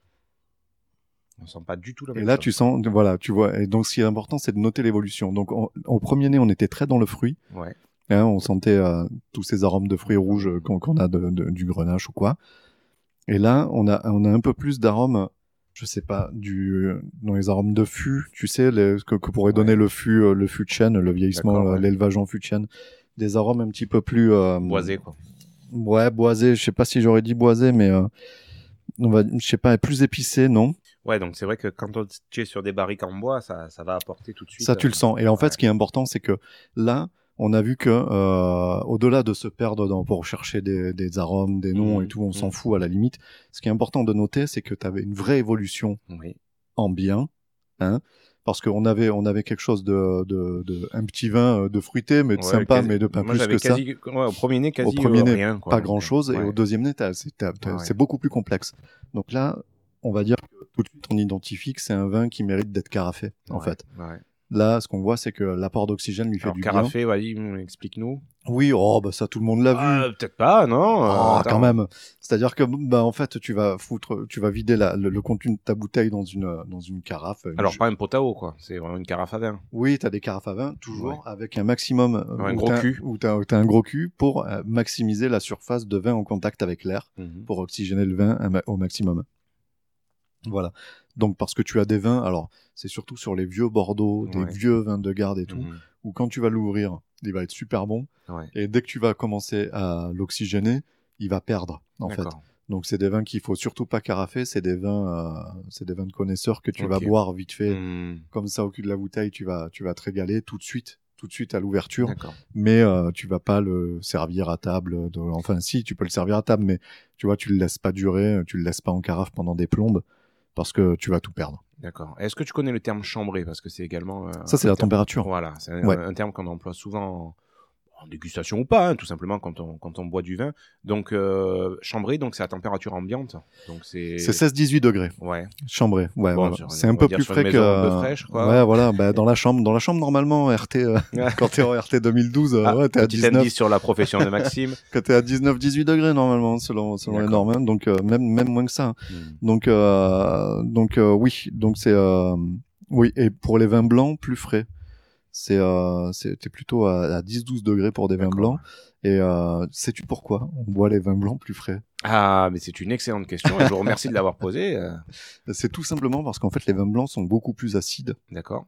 On sent pas du tout la Et même là, chose. tu sens, voilà, tu vois. Et donc, ce qui est important, c'est de noter l'évolution. Donc, en- au premier nez, on était très dans le fruit. Ouais. Hein, on sentait euh, tous ces arômes de fruits rouges euh, qu'on qu'on a de, de- du grenache ou quoi. Et là, on a, on a un peu plus d'arômes, je sais pas, du, dans les arômes de fût, tu sais, les, que, que pourrait donner le fût, euh, le fût de chêne, le vieillissement, euh, ouais. l'élevage en fût de chêne. Des arômes un petit peu plus... euh, Boisé, quoi. Ouais, boisé. Je sais pas si j'aurais dit boisé, mais euh, on va, je sais pas, plus épicé, non Ouais, donc c'est vrai que quand on- tu es sur des barriques en bois, ça, ça va apporter tout de suite. Ça, tu euh, le sens. Et en fait, ouais. ce qui est important, c'est que là, on a vu que euh, au-delà de se perdre dans, pour chercher des, des arômes, des noms Mhm. et tout, on s'en Mhm. fout à la limite. Ce qui est important de noter, c'est que tu avais une vraie évolution Oui. en bien, hein, parce qu'on avait, on avait quelque chose de, de, de un petit vin euh, de fruité, mais de Ouais, sympa, quasi- mais de pas Moi, plus que ça. ouais, au premier nez, quasi Au premier euh, nez, rien, quoi. Pas grand chose, et au deuxième nez, c'est beaucoup plus complexe. Donc là, on va dire que tout de suite, on identifie que c'est un vin qui mérite d'être carafé, en Ouais, fait. ouais. Là, ce qu'on voit, c'est que l'apport d'oxygène lui fait Alors, du bien. carafé, vas-y, hum, explique-nous. Oui, oh, bah ça tout le monde l'a vu. Ah, Peut-être pas, non. euh, Oh, attends. quand même. C'est-à-dire que, bah, en fait, tu vas foutre, tu vas vider la- le, le contenu de ta bouteille dans une, euh, dans une carafe. Une Alors, ju- pas un pot à eau, quoi. C'est vraiment une carafe à vin. Oui, t'as des carafes à vin, toujours, avec un maximum, euh, Un gros t'as- cul. Où t'as, t'as un gros cul pour euh, maximiser la surface de vin en contact avec l'air, Mhm. pour oxygéner le vin au maximum. Voilà. Donc, parce que tu as des vins, alors, c'est surtout sur les vieux Bordeaux, des vieux vins de garde et tout, Mhm. où quand tu vas l'ouvrir, il va être super bon. Ouais. Et dès que tu vas commencer à l'oxygéner, il va perdre, en fait. Donc c'est des vins qu'il faut surtout pas carafer, c'est des vins, euh, c'est des vins de connaisseurs que tu vas boire vite fait, Hum, comme ça au cul de la bouteille, tu vas, tu vas te régaler tout de suite, tout de suite à l'ouverture. Mais euh, tu vas pas le servir à table. de- Enfin si, tu peux le servir à table, mais tu vois, tu le laisses pas durer, tu le laisses pas en carafe pendant des plombes, parce que tu vas tout perdre. D'accord. Est-ce que tu connais le terme chambré? Parce que c'est également. euh, Ça c'est la terme- température. Voilà, c'est un terme qu'on emploie souvent en, dégustation ou pas, hein, tout simplement quand on, quand on boit du vin. Donc, euh, chambré, donc c'est à température ambiante. Donc c'est. C'est 16-18 degrés. Ouais. Chambré, ouais, Bon, voilà. c'est un peu plus frais que. peu fraîche, quoi. Ouais, voilà. *laughs* Bah, dans la chambre, dans la chambre normalement RT, euh, *laughs* quand t'es en RT 2012, euh, Ah, ouais, t'es à petit 19, indice sur la profession de Maxime. *laughs* quand t'es à 19-18 degrés normalement selon selon les normes, hein. donc euh, même même moins que ça. Hmm. Donc euh, donc euh, oui, donc c'est euh, oui et pour les vins blancs plus frais, c'est euh, plutôt à, à 10-12 degrés pour des vins blancs. Et euh, sais-tu pourquoi on boit les vins blancs plus frais? Ah, mais c'est une excellente question et je vous remercie de l'avoir posée. euh, *laughs* C'est tout simplement parce qu'en fait les vins blancs sont beaucoup plus acides. D'accord.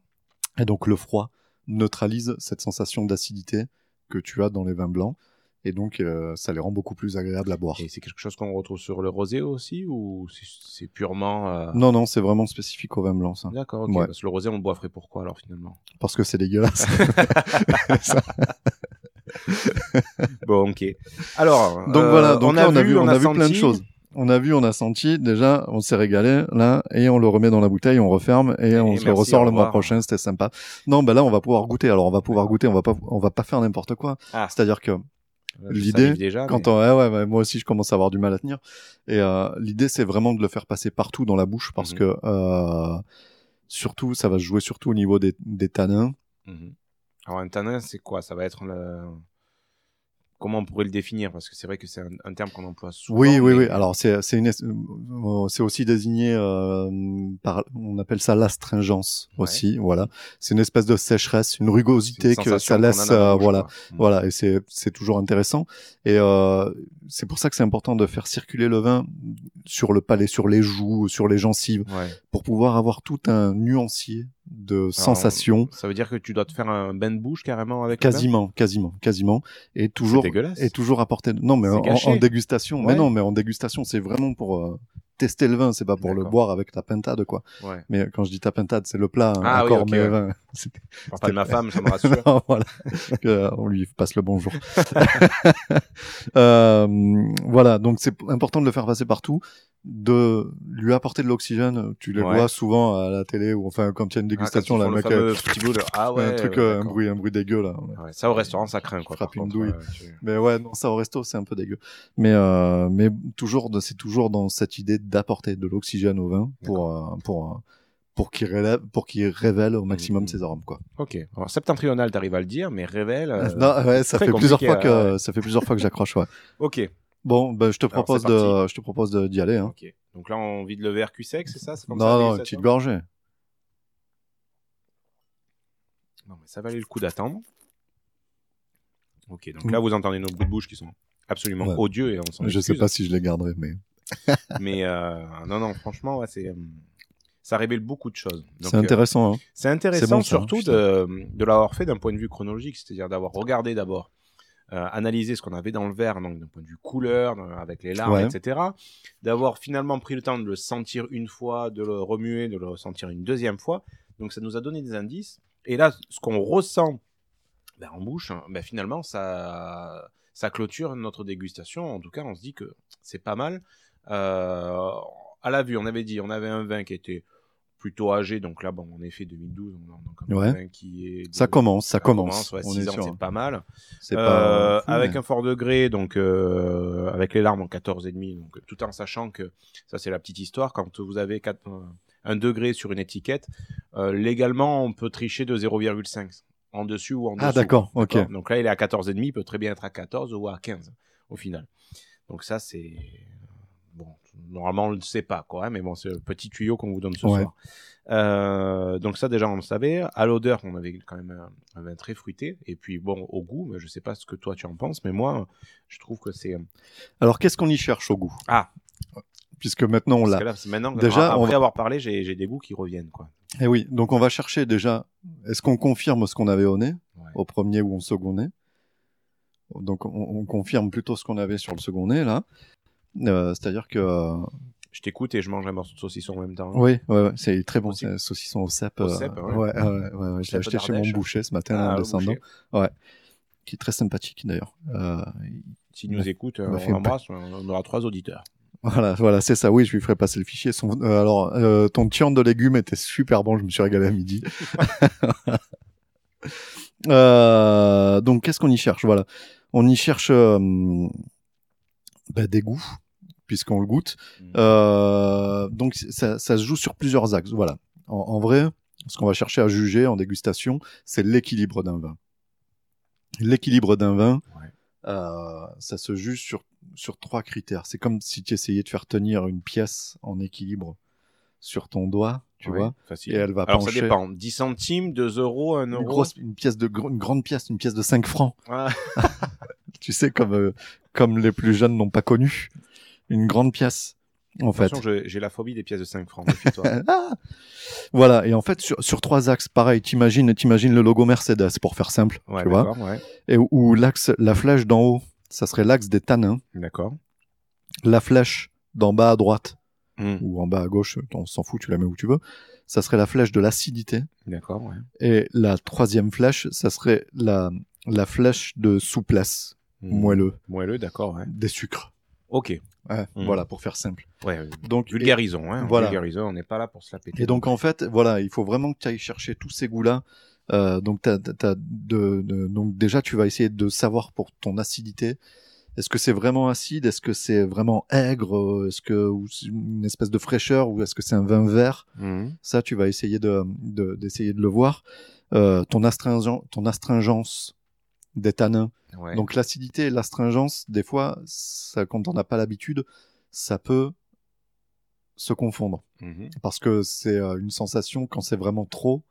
Et donc le froid neutralise cette sensation d'acidité que tu as dans les vins blancs. Et donc euh, ça les rend beaucoup plus agréables à boire. Et c'est quelque chose qu'on retrouve sur le rosé aussi ou c'est- purement. euh, Non, non, c'est vraiment spécifique au vin blanc, ça. D'accord, ok. Ouais. Parce que le rosé, on le boiferait pourquoi alors finalement? Parce que c'est dégueulasse. *laughs* Bon, ok. Alors, Donc euh, voilà, donc on, là, a on a vu, on a vu senti. plein de choses. On a vu, on a senti, déjà, on s'est régalé, là, et on le remet dans la bouteille, on referme, et, on se le ressort le mois prochain, c'était sympa. Non, bah là, on va pouvoir goûter. Alors, on va pouvoir goûter, on va pas, on va pas faire n'importe quoi. Ah. C'est-à-dire que l'idée, déjà, quand mais- on, ouais, ouais, ouais, moi aussi, je commence à avoir du mal à tenir. Et euh, l'idée, c'est vraiment de le faire passer partout dans la bouche, parce Mhm. que euh, surtout, ça va se jouer surtout au niveau des, des tanins. Mhm. Alors un tanin, c'est quoi? Ça va être le... Comment on pourrait le définir Parce que c'est vrai que c'est un, un terme qu'on emploie souvent. Oui, oui, mais- oui. Alors c'est euh, c'est aussi désigné euh, par on appelle ça l'astringence Ouais. aussi. Voilà, c'est une espèce de sécheresse, une rugosité une que ça laisse. euh, voilà. Mhm. voilà, et c'est c'est toujours intéressant. Et euh, c'est pour ça que c'est important de faire circuler le vin sur le palais, sur les joues, sur les gencives, Ouais. pour pouvoir avoir tout un nuancier de sensations. Ça veut dire que tu dois te faire un bain de bouche carrément avec Quasiment, quasiment, quasiment, et toujours, dégueulasse. et toujours apporter. Non, mais en, dégustation. Ouais. Mais non, mais en dégustation, c'est vraiment pour euh, tester le vin, c'est pas pour le boire avec ta pintade, quoi. Ouais. Mais quand je dis ta pintade, c'est le plat, hein, Ah oui, encore, mais ouais. vin. *laughs* Pas de ma femme, ça me *laughs* rassure. Non, voilà. Euh, on lui passe le bonjour. *laughs* Euh, voilà, donc c'est important de le faire passer partout, de lui apporter de l'oxygène. Tu les Ouais. vois souvent à la télé ou enfin quand il y a une dégustation, Ah, là, le mec le euh, petit bout *laughs* Ah ouais. un truc, ouais, euh, un bruit, un bruit dégueu là. Ouais, ça au restaurant, ça craint quoi. Frappe par une contre, douille. tu- *laughs* Mais ouais, non, ça au resto, c'est un peu dégueu. Mais euh, mais toujours, c'est toujours dans cette idée d'apporter de l'oxygène au vin pour euh, pour euh, pour qu'il révèle pour qu'il révèle au maximum Mhm. ses arômes quoi. Ok. Alors, septentrional, t'arrives à le dire, mais révèle. euh, non, ouais, ça fait plusieurs fois que euh, ça fait plusieurs fois que j'accroche. Ouais. Ok. Bon, ben je te propose de je te propose d'y aller. Hein. Donc là, on vide le verre cul sec, c'est ça? Comme Non, ça, non, une petite gorgée. Non, mais ça valait le coup d'attendre. Ok, donc Mm. là, vous entendez nos bouts de bouche qui sont absolument Ouais. odieux et on s'en Je sais excuse. pas si je les garderai, mais *laughs* Mais euh, non, non, franchement, ouais, c'est, euh, ça révèle beaucoup de choses. C'est euh, intéressant. Hein. C'est intéressant bon, ça, surtout de, de l'avoir fait d'un point de vue chronologique, c'est-à-dire d'avoir regardé d'abord, euh, analysé ce qu'on avait dans le verre, donc d'un point de vue couleur, euh, avec les larmes, Ouais. etc. D'avoir finalement pris le temps de le sentir une fois, de le remuer, de le ressentir une deuxième fois. Donc ça nous a donné des indices. Et là, ce qu'on ressent ben, en bouche, hein, ben, finalement, ça, ça clôture notre dégustation. En tout cas, on se dit que c'est pas mal. Euh, à la vue, on avait dit, on avait un vin qui était plutôt âgé, donc là, bon, en effet, 2012, on a donc un qui est... de- Ça commence, ça, ça commence. ouais, on 6 est ans, sûr. c'est pas mal. C'est Euh, pas fou, avec mais- un fort degré, donc euh, avec les larmes en 14,5, donc tout en sachant que ça c'est la petite histoire, quand vous avez quatre- euh, un degré sur une étiquette, euh, légalement on peut tricher de 0,5 en dessus ou en dessous. Ah d'accord, ok. Donc là il est à 14,5, il peut très bien être à 14 ou à 15 au final. Donc ça c'est... Normalement on ne le sait pas quoi, hein, mais bon c'est le petit tuyau qu'on vous donne ce Ouais. soir. Euh, donc ça déjà on le savait. À l'odeur on avait quand même un, un vin très fruité. Et puis bon au goût, mais je sais pas ce que toi tu en penses, mais moi je trouve que c'est... Alors qu'est-ce qu'on y cherche au goût? Ah Puisque maintenant on l'a. maintenant, Déjà, après on va- avoir parlé, j'ai des goûts qui reviennent quoi. Eh oui, donc on va chercher déjà. Est-ce qu'on confirme ce qu'on avait au nez? Ouais. au premier ou au second nez? Donc on, on confirme plutôt ce qu'on avait sur le second nez là. Euh, C'est-à-dire que euh, Je t'écoute et je mange un morceau de saucisson en même temps. oui, ouais, ouais, c'est très bon, c'est saucisson au cèpe. Au euh, cèpe, ouais. ouais, ouais, ouais, ouais, ouais, je l'ai acheté chez mon boucher ce matin Ah, en descendant, boucher. qui est très sympathique d'ailleurs. Euh, S'il nous écoute, m'a on fait un l'embrasse, on aura trois auditeurs. Voilà, voilà, c'est ça. Oui, je lui ferai passer le fichier. Son, euh, alors, euh, ton tian de légumes était super bon. Je me suis régalé à midi. *laughs* Euh, donc, qu'est-ce qu'on y cherche? Voilà, on y cherche euh, bah, des goûts, puisqu'on le goûte. Mm. Euh, donc, ça, ça se joue sur plusieurs axes. Voilà. En, en vrai, ce qu'on va chercher à juger en dégustation, c'est l'équilibre d'un vin. L'équilibre d'un vin, Ouais. euh, ça se juge sur sur trois critères. C'est comme si tu essayais de faire tenir une pièce en équilibre sur ton doigt, tu vois, facile. et elle va Alors pencher. ça dépend. 10 centimes, 2 euros, 1 Une euro. grosse, une pièce de gr- une grande pièce, une pièce de 5 francs. Ah, *laughs* Tu sais comme euh, comme les plus jeunes n'ont pas connu une grande pièce. En fait. attention, j'ai la phobie des pièces de 5 francs. Ah *laughs* voilà. Et en fait sur sur trois axes, pareil. T'imagines t'imagines le logo Mercedes pour faire simple, Ouais, tu vois, ouais. et où- l'axe la flèche d'en haut, ça serait l'axe des tanins. D'accord. La flèche d'en bas à droite Hmm, ou en bas à gauche, on s'en fout, tu la mets où tu veux. Ça serait la flèche de l'acidité. D'accord, ouais. Et la troisième flèche, ça serait la, la flèche de souplesse, Hmm, moelleux, Moelleux, d'accord, ouais. des sucres. Ok. Ouais, Mm. Voilà, pour faire simple. Ouais, Donc, vulgarisons, hein. Voilà. Vulgarisons, on n'est pas là pour se la péter. Et donc, en fait, voilà, il faut vraiment que tu ailles chercher tous ces goûts-là. Euh, donc, t'as- t'as- de, de- donc, déjà, tu vas essayer de savoir pour ton acidité. Est-ce que c'est vraiment acide? Est-ce que c'est vraiment aigre? Euh, Est-ce que ou c'est une espèce de fraîcheur? Ou est-ce que c'est un vin vert? Mhm. Ça, tu vas essayer de de- d'essayer de, le voir. Euh, ton, astringen- ton astringence des tanins. Ouais. Donc l'acidité et l'astringence, des fois, ça, quand on n'a pas l'habitude, ça peut se confondre. Mhm. Parce que c'est euh, une sensation, quand c'est vraiment trop,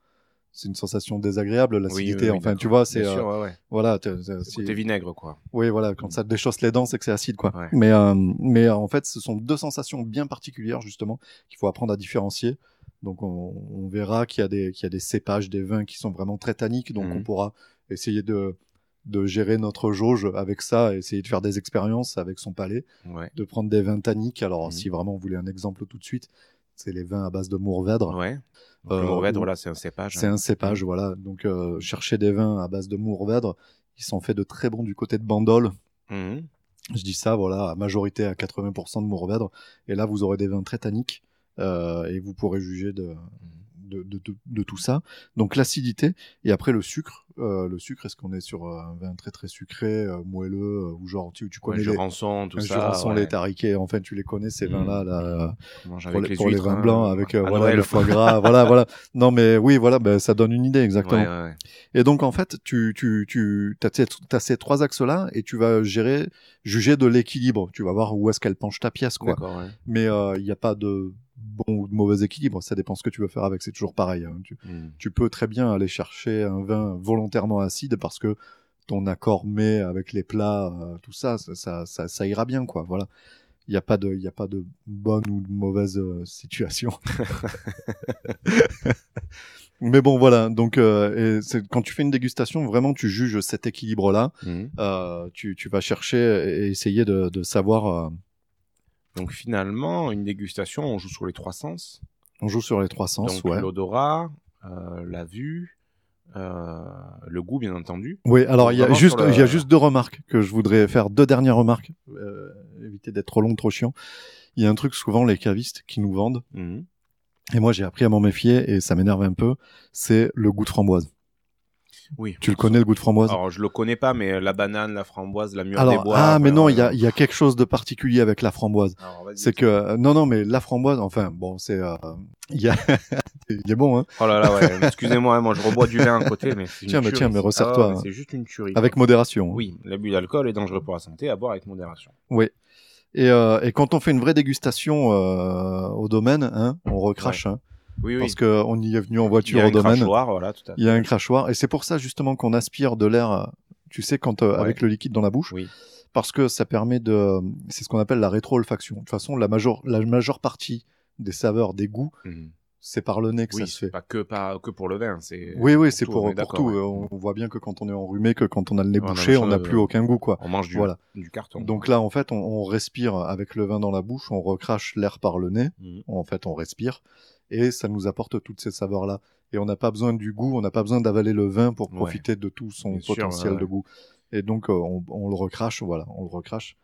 c'est une sensation désagréable, l'acidité. Oui, oui, oui, enfin, tu vois, c'est... Euh, ouais, ouais. voilà, côté vinaigre, quoi. oui, voilà, quand ça te déchausse les dents, c'est que c'est acide, quoi. Ouais. Mais, euh, mais en fait, ce sont deux sensations bien particulières, justement, qu'il faut apprendre à différencier. Donc, on, on verra qu'il y, a des- qu'il y a des cépages, des vins qui sont vraiment très tanniques, donc Mhm. on pourra essayer de, de gérer notre jauge avec ça, essayer de faire des expériences avec son palais, Ouais. de prendre des vins tanniques. Alors, Mhm. si vraiment vous voulez un exemple tout de suite, c'est les vins à base de Mourvèdre. Ouais. Euh, le Mourvèdre, ou- voilà, c'est un cépage. C'est un cépage, voilà. Donc, euh, chercher des vins à base de Mourvèdre, ils sont faits de très bons du côté de Bandol. Mhm. Je dis ça, voilà, à majorité à 80% de Mourvèdre. Et là, vous aurez des vins très tanniques euh, et vous pourrez juger de, de, de, de- de tout ça. Donc, l'acidité et après le sucre. Euh, le sucre, est-ce qu'on est sur un vin très très sucré, euh, moelleux, euh, ou genre tu, tu Ouais, connais les, Jurançon, tout ça. Jurançon, ouais. les tariquets, en fait, tu les connais ces Mhm. vins-là, là, pour, avec les, pour les vins hein, blancs avec euh, voilà, le foie gras, voilà, *laughs* voilà. Non, mais oui, voilà, ben, ça donne une idée exactement. Ouais. Et donc, en fait, tu, tu, tu as, ces trois axes-là et tu vas gérer, juger de l'équilibre. Tu vas voir où est-ce qu'elle penche ta pièce, quoi. Mais il n'y a pas de bon ou de mauvais équilibre. Ça dépend ce que tu veux faire avec. C'est toujours pareil. hein. Tu, Mhm. tu peux très bien aller chercher un vin volontairement acide parce que ton accord met avec les plats, euh, tout ça, ça, ça, ça, ça ira bien, quoi. Voilà. Il n'y a pas de, y a pas de bonne ou de mauvaise euh, *laughs* situation. *laughs* Mais bon, voilà. Donc, euh, et quand tu fais une dégustation, vraiment, tu juges cet équilibre-là. Euh, tu, tu vas chercher et essayer de, de savoir. Donc finalement, une dégustation, on joue sur les trois sens. on joue sur les trois sens, Donc ouais. l'odorat, euh, la vue, euh, le goût, bien entendu. Oui, alors il y a Vraiment juste, sur le- il y a juste deux remarques que je voudrais faire, deux dernières remarques, euh, éviter d'être trop long, trop chiant. Il y a un truc souvent les cavistes qui nous vendent, Mhm. et moi j'ai appris à m'en méfier et ça m'énerve un peu, c'est le goût de framboise. Oui. Tu le connais le goût de framboise? Alors je le connais pas, mais la banane, la framboise, la mûre des bois. ah mais enfin, non, il y a, euh, il y a quelque chose de particulier avec la framboise. C'est que euh, non non mais la framboise, enfin bon c'est, euh, il y a, *laughs* il est bon hein, Oh là là, ouais. *laughs* Excusez-moi, hein, moi je rebois du vin à côté, mais Tiens, mais tiens, mais resserre-toi, Ah. C'est juste une tuerie. avec modération. hein. Oui, l'abus d'alcool est dangereux pour la santé, à boire avec modération. Oui. Et, euh, et quand on fait une vraie dégustation euh, au domaine, hein, on recrache, hein, Oui, oui. parce que on y est venu en Il y voiture a au un domaine. crachoir, voilà, tout à fait. Il y a un crachoir, et c'est pour ça justement qu'on aspire de l'air, tu sais, quand euh, Ouais. avec le liquide dans la bouche, Oui. parce que ça permet de, c'est ce qu'on appelle la rétro-olfaction. De toute façon, la majeure, la majeure partie des saveurs, des goûts, Mhm. c'est par le nez que Oui, ça se fait. pas que, pas que pour le vin. c'est Oui, oui, c'est pour, pour tout. ouais. Euh, On voit bien que quand on est enrhumé, que quand on a le nez Ouais, bouché, on n'a plus aucun goût, quoi. On mange du, Voilà. du carton. Donc là, en fait, on, on respire avec le vin dans la bouche, on recrache l'air par le nez, Mhm. en fait, on respire, et ça nous apporte toutes ces saveurs-là. Et on n'a pas besoin du goût, on n'a pas besoin d'avaler le vin pour Ouais. profiter de tout son Bien sûr, potentiel ouais, de goût. Et donc, euh, on, on le recrache, voilà, on le recrache.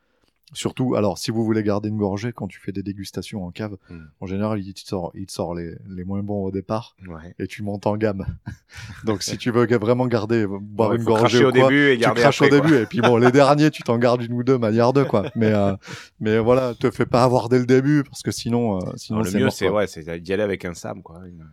Surtout, alors, si vous voulez garder une gorgée quand tu fais des dégustations en cave, Mm. en général, il te sort, il te sort les, les moins bons au départ Ouais. et tu montes en gamme. *laughs* Donc, si tu veux vraiment garder, boire Ouais, une gorgée ou au quoi, début et tu craches après, au quoi. début et puis bon les *laughs* derniers tu t'en gardes une ou deux manière deux quoi mais euh, mais voilà te fais pas avoir dès le début parce que sinon euh, sinon Alors, le mieux, c'est quoi. ouais, c'est d'y aller avec un Sam, quoi. Une-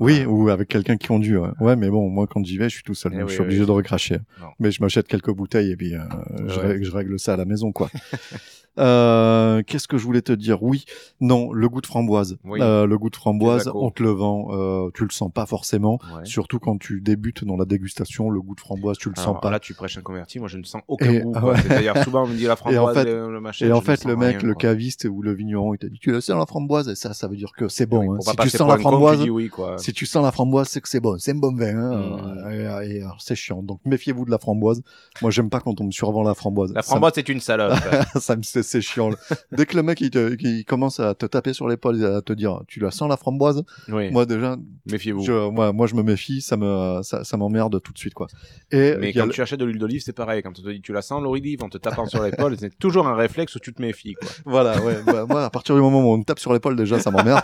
oui ou avec quelqu'un qui conduit ouais. ouais mais bon moi quand j'y vais je suis tout seul Eh donc oui, je suis obligé oui. de recracher Non. mais je m'achète quelques bouteilles et puis euh, je, Ouais. règle, je règle ça à la maison quoi *laughs* Euh, qu'est-ce que je voulais te dire? Oui, non, le goût de framboise. Oui. Euh, le goût de framboise, on te le vend, euh, tu le sens pas forcément. Ouais. Surtout quand tu débutes dans la dégustation, le goût de framboise, tu le Alors, sens pas. Là, tu prêches un converti. Moi, je ne sens aucun Et- goût. ouais. C'est-à-dire, souvent, on me dit la *laughs* framboise, fait- le, le machin. Et en fait, sens le mec, rien, le quoi. caviste ou le vigneron, il t'a dit tu le sens la framboise et ça, ça veut dire que c'est Oui, bon. hein. pour pas Si tu sens la framboise, oui, quoi. si tu sens la framboise, c'est que c'est bon, c'est un bon vin. Hein. Mm. Et, c'est chiant. Donc méfiez-vous de la framboise. Moi, j'aime pas quand on me survend la framboise. La framboise, c'est une salope. *laughs* ça me c'est chiant. *laughs* Dès que le mec il, te- il commence à te taper sur l'épaule et à te dire tu la sens la framboise, oui. moi déjà, Méfiez-vous. je, moi, moi je me méfie, ça me ça, ça m'emmerde tout de suite quoi. Et Mais quand tu achètes de l'huile d'olive, c'est pareil. Quand on te dit tu la sens, l'olive, en te tapant sur l'épaule, c'est toujours un réflexe où tu te méfies, quoi. *laughs* Voilà, ouais. bah, moi, à partir du moment où on me tape sur l'épaule, déjà, ça m'emmerde.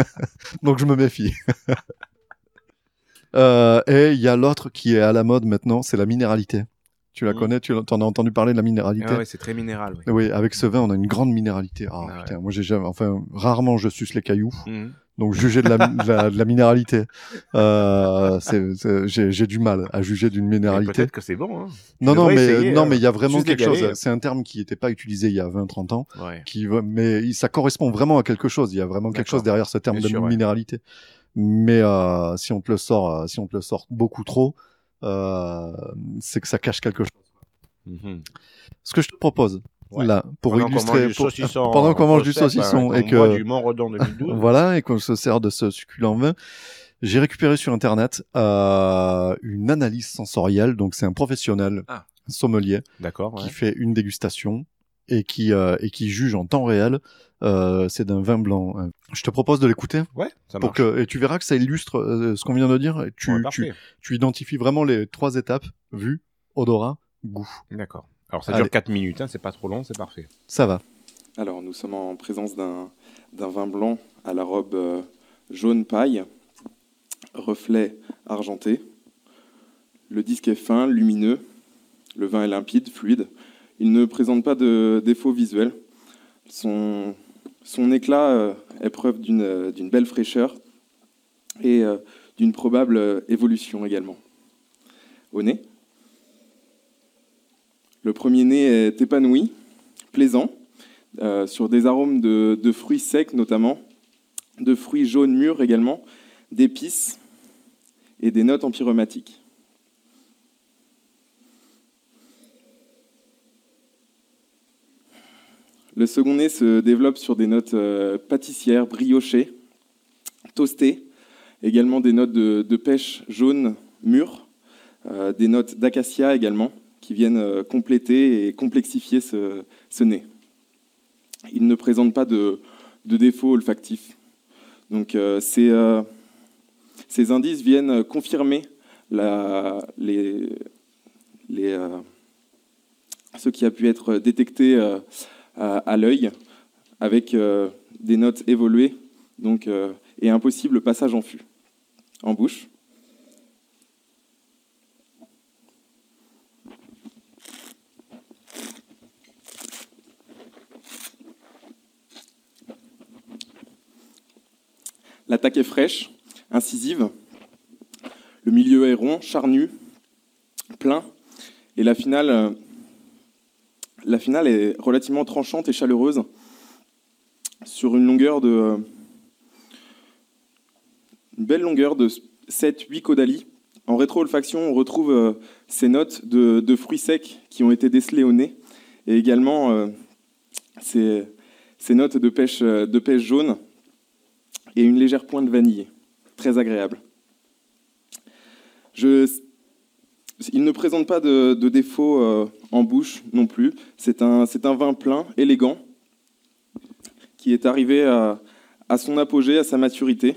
*laughs* Donc, je me méfie. Euh, et il y a l'autre qui est à la mode maintenant, c'est la minéralité. Tu la Mm. connais, tu en as entendu parler de la minéralité Ah ouais, c'est très minéral, oui. Oui, avec ce vin, on a une grande minéralité. Ah, Ah ouais. putain, moi j'ai jamais, enfin, rarement je suce les cailloux, Mhm. donc juger de la, de la, de la minéralité, euh, c'est, c'est- j'ai, du mal à juger d'une minéralité. Peut-être que c'est bon, hein. Non, non, mais essayer, non, euh, mais il y a vraiment quelque chose. C'est un terme qui n'était pas utilisé il y a 20-30 ans Ouais. qui mais ça correspond vraiment à quelque chose. Il y a vraiment quelque chose derrière ce terme Bien de sûr, ouais. minéralité. Mais euh, si on te le sort, euh, si on te le sort beaucoup trop, c'est que ça cache quelque chose. Mhm. Ce que je te propose Ouais. là pour Pendant illustrer, pour- *laughs* pendant qu'on mange du saucisson hein, et que du Montredon 2012. voilà et qu'on se sert de ce succulent vin, J'ai récupéré sur internet euh, une analyse sensorielle. Donc c'est un professionnel, Ah. sommelier, D'accord. qui fait une dégustation et qui euh, et qui juge en temps réel. Euh, c'est d'un vin blanc. Je te propose de l'écouter Ouais, ça pour marche. que et tu verras que ça illustre euh, ce qu'on vient de dire. Et Tu, Ouais, tu, parfait. tu identifies vraiment les trois étapes vue, odorat, goût. D'accord. Alors ça Allez. dure 4 minutes, hein, c'est pas trop long, c'est parfait. Ça va. Alors, nous sommes en présence d'un vin blanc à la robe euh, jaune paille, reflet argenté. Le disque est fin, lumineux. Le vin est limpide, fluide. Il ne présente pas de défaut visuel. Son, son éclat euh, est preuve d'une euh, d'une belle fraîcheur et euh, d'une probable évolution également. Au nez, le premier nez est épanoui, plaisant, sur des arômes de, de fruits secs notamment, de fruits jaunes mûrs également, d'épices et des notes empyromatiques. Le second nez se développe sur des notes euh, pâtissières, briochées, toastées, également des notes de, pêche jaune mûre, euh, des notes d'acacia également, qui viennent euh, compléter et complexifier ce, nez. Il ne présente pas de, défaut olfactif. Donc ces, ces indices viennent confirmer ce qui a pu être détecté à, l'œil avec euh, des notes évoluées donc, euh, et un possible passage en fût, en bouche. L'attaque est fraîche, incisive. Le milieu est rond, charnu, plein. Et la finale, euh, la finale est relativement tranchante et chaleureuse sur une longueur de. euh, Une belle longueur de 7-8 caudali. En rétro-olfaction, on retrouve euh, ces notes de, fruits secs qui ont été décelées et également euh, ces, notes de pêche, de pêche jaune et une légère pointe vanillée. Très agréable. Je, il ne présente pas de, défaut euh, en bouche non plus. C'est un, vin plein, élégant, qui est arrivé à, à son apogée, à sa maturité.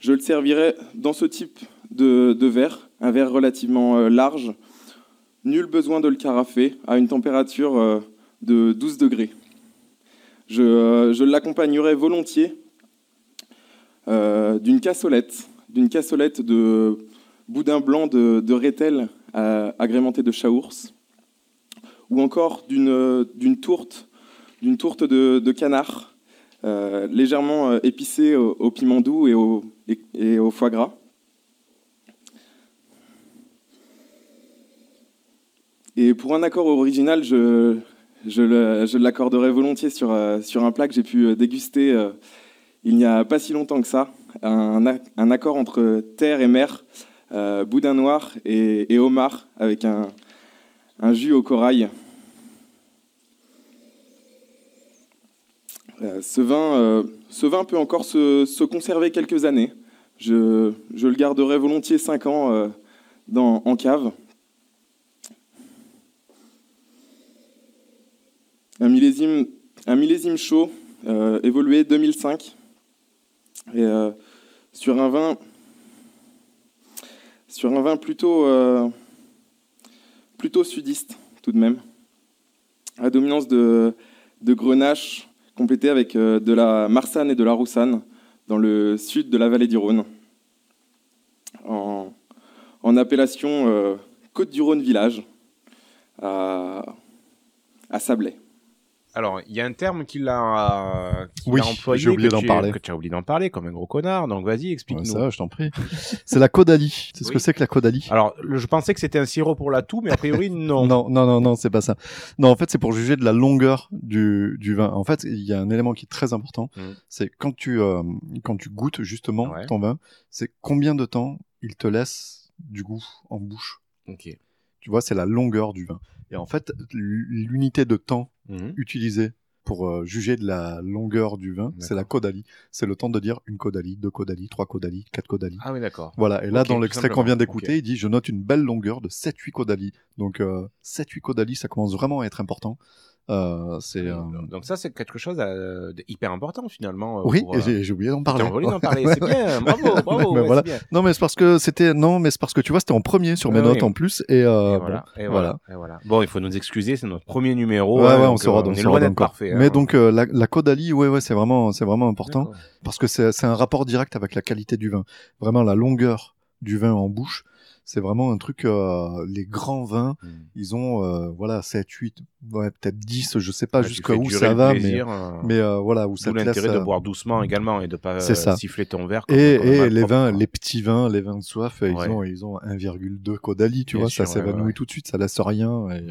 Je le servirai dans ce type de, verre, un verre relativement euh, large. Nul besoin de le carafer à une température euh, de 12 degrés. Je, je l'accompagnerai volontiers d'une cassolette, d'une cassolette de boudin blanc de, Rethel euh, agrémenté de chaours, ou encore d'une euh, tourte, de, canard euh, légèrement épicée au, piment doux et au, foie gras. Et pour un accord original, je, je l'accorderai volontiers sur, un plat que j'ai pu déguster il n'y a pas si longtemps que ça. Un accord entre terre et mer, euh, boudin noir et, homard, avec un, jus au corail. Euh, ce, vin, euh, ce vin peut encore se, se conserver quelques années. Je, le garderai volontiers 5 ans dans, en cave. Un millésime, un millésime chaud, évolué 2005. Et sur un vin, sur un vin plutôt, euh, plutôt sudiste, tout de même. À dominance de, grenache, complété avec euh, de la marsanne et de la roussanne, dans le sud de la vallée du Rhône. En, appellation euh, Côte-du-Rhône Village, à, à Sablé. Alors, il y a un terme qu'il a, qu'il Oui, a employé. j'ai oublié que d'en tu- parler. Que tu as oublié d'en parler comme un gros connard. Donc, vas-y, Ouais, explique-nous. ça, va, je t'en prie. c'est la caudalie. C'est ce que c'est que la caudalie Alors, le- je pensais que c'était un sirop pour la toux, mais a priori, *laughs* non. Non, non, non, non, c'est pas ça. Non, en fait, c'est pour juger de la longueur du, du vin. En fait, il y a un élément qui est très important. Mhm. C'est quand tu, euh, quand tu goûtes justement Ouais. ton vin, c'est combien de temps il te laisse du goût en bouche. Ok. Tu vois, c'est la longueur du vin. Et en fait, l'unité de temps Mhm. utilisée pour euh, juger de la longueur du vin, c'est la caudalie. C'est le temps de dire une caudalie, deux caudalies, trois caudalies, quatre caudalies. Ah oui, d'accord. Voilà, et là, dans l'extrait qu'on vient d'écouter, il dit « Je note une belle longueur de 7-8 caudalies ». Donc, euh, 7-8 caudalies, ça commence vraiment à être important. Euh, c'est... euh, Donc ça, c'est quelque chose euh, de hyper important finalement. Oui, pour, j'ai j'ai oublié d'en parler. Envie d'en *laughs* parler, c'est bien, bravo, *laughs* bravo, Mais ouais, voilà. c'est bien. Non, mais c'est parce que c'était... Non, mais c'est parce que tu vois, c'était en premier sur mes notes en plus. Et, Et voilà, bon, et voilà, et voilà. Bon, il faut nous excuser, c'est notre premier numéro. Ouais, hein, ouais, on donc, euh, donc on est loin d'être parfait. hein. Mais donc euh, la, la caudalie, ouais, ouais, c'est vraiment, c'est vraiment important parce que c'est c'est un rapport direct avec la qualité du vin. Vraiment la longueur du vin en bouche, c'est vraiment un truc. euh, les grands vins, Hmm. ils ont euh, voilà 7, 8, ouais, peut-être 10, je sais pas Ouais, jusqu'à où ça va, plaisir, mais euh, mais euh, voilà où ça l'intérêt de boire doucement également et de pas ça. siffler ton verre. comme- et, comme et un les vins, les petits vins, les vins de soif, Ouais. ils ont ils ont 1,2 caudalie, tu Bien vois, sûr, ça s'évanouit tout de suite, ça laisse rien et,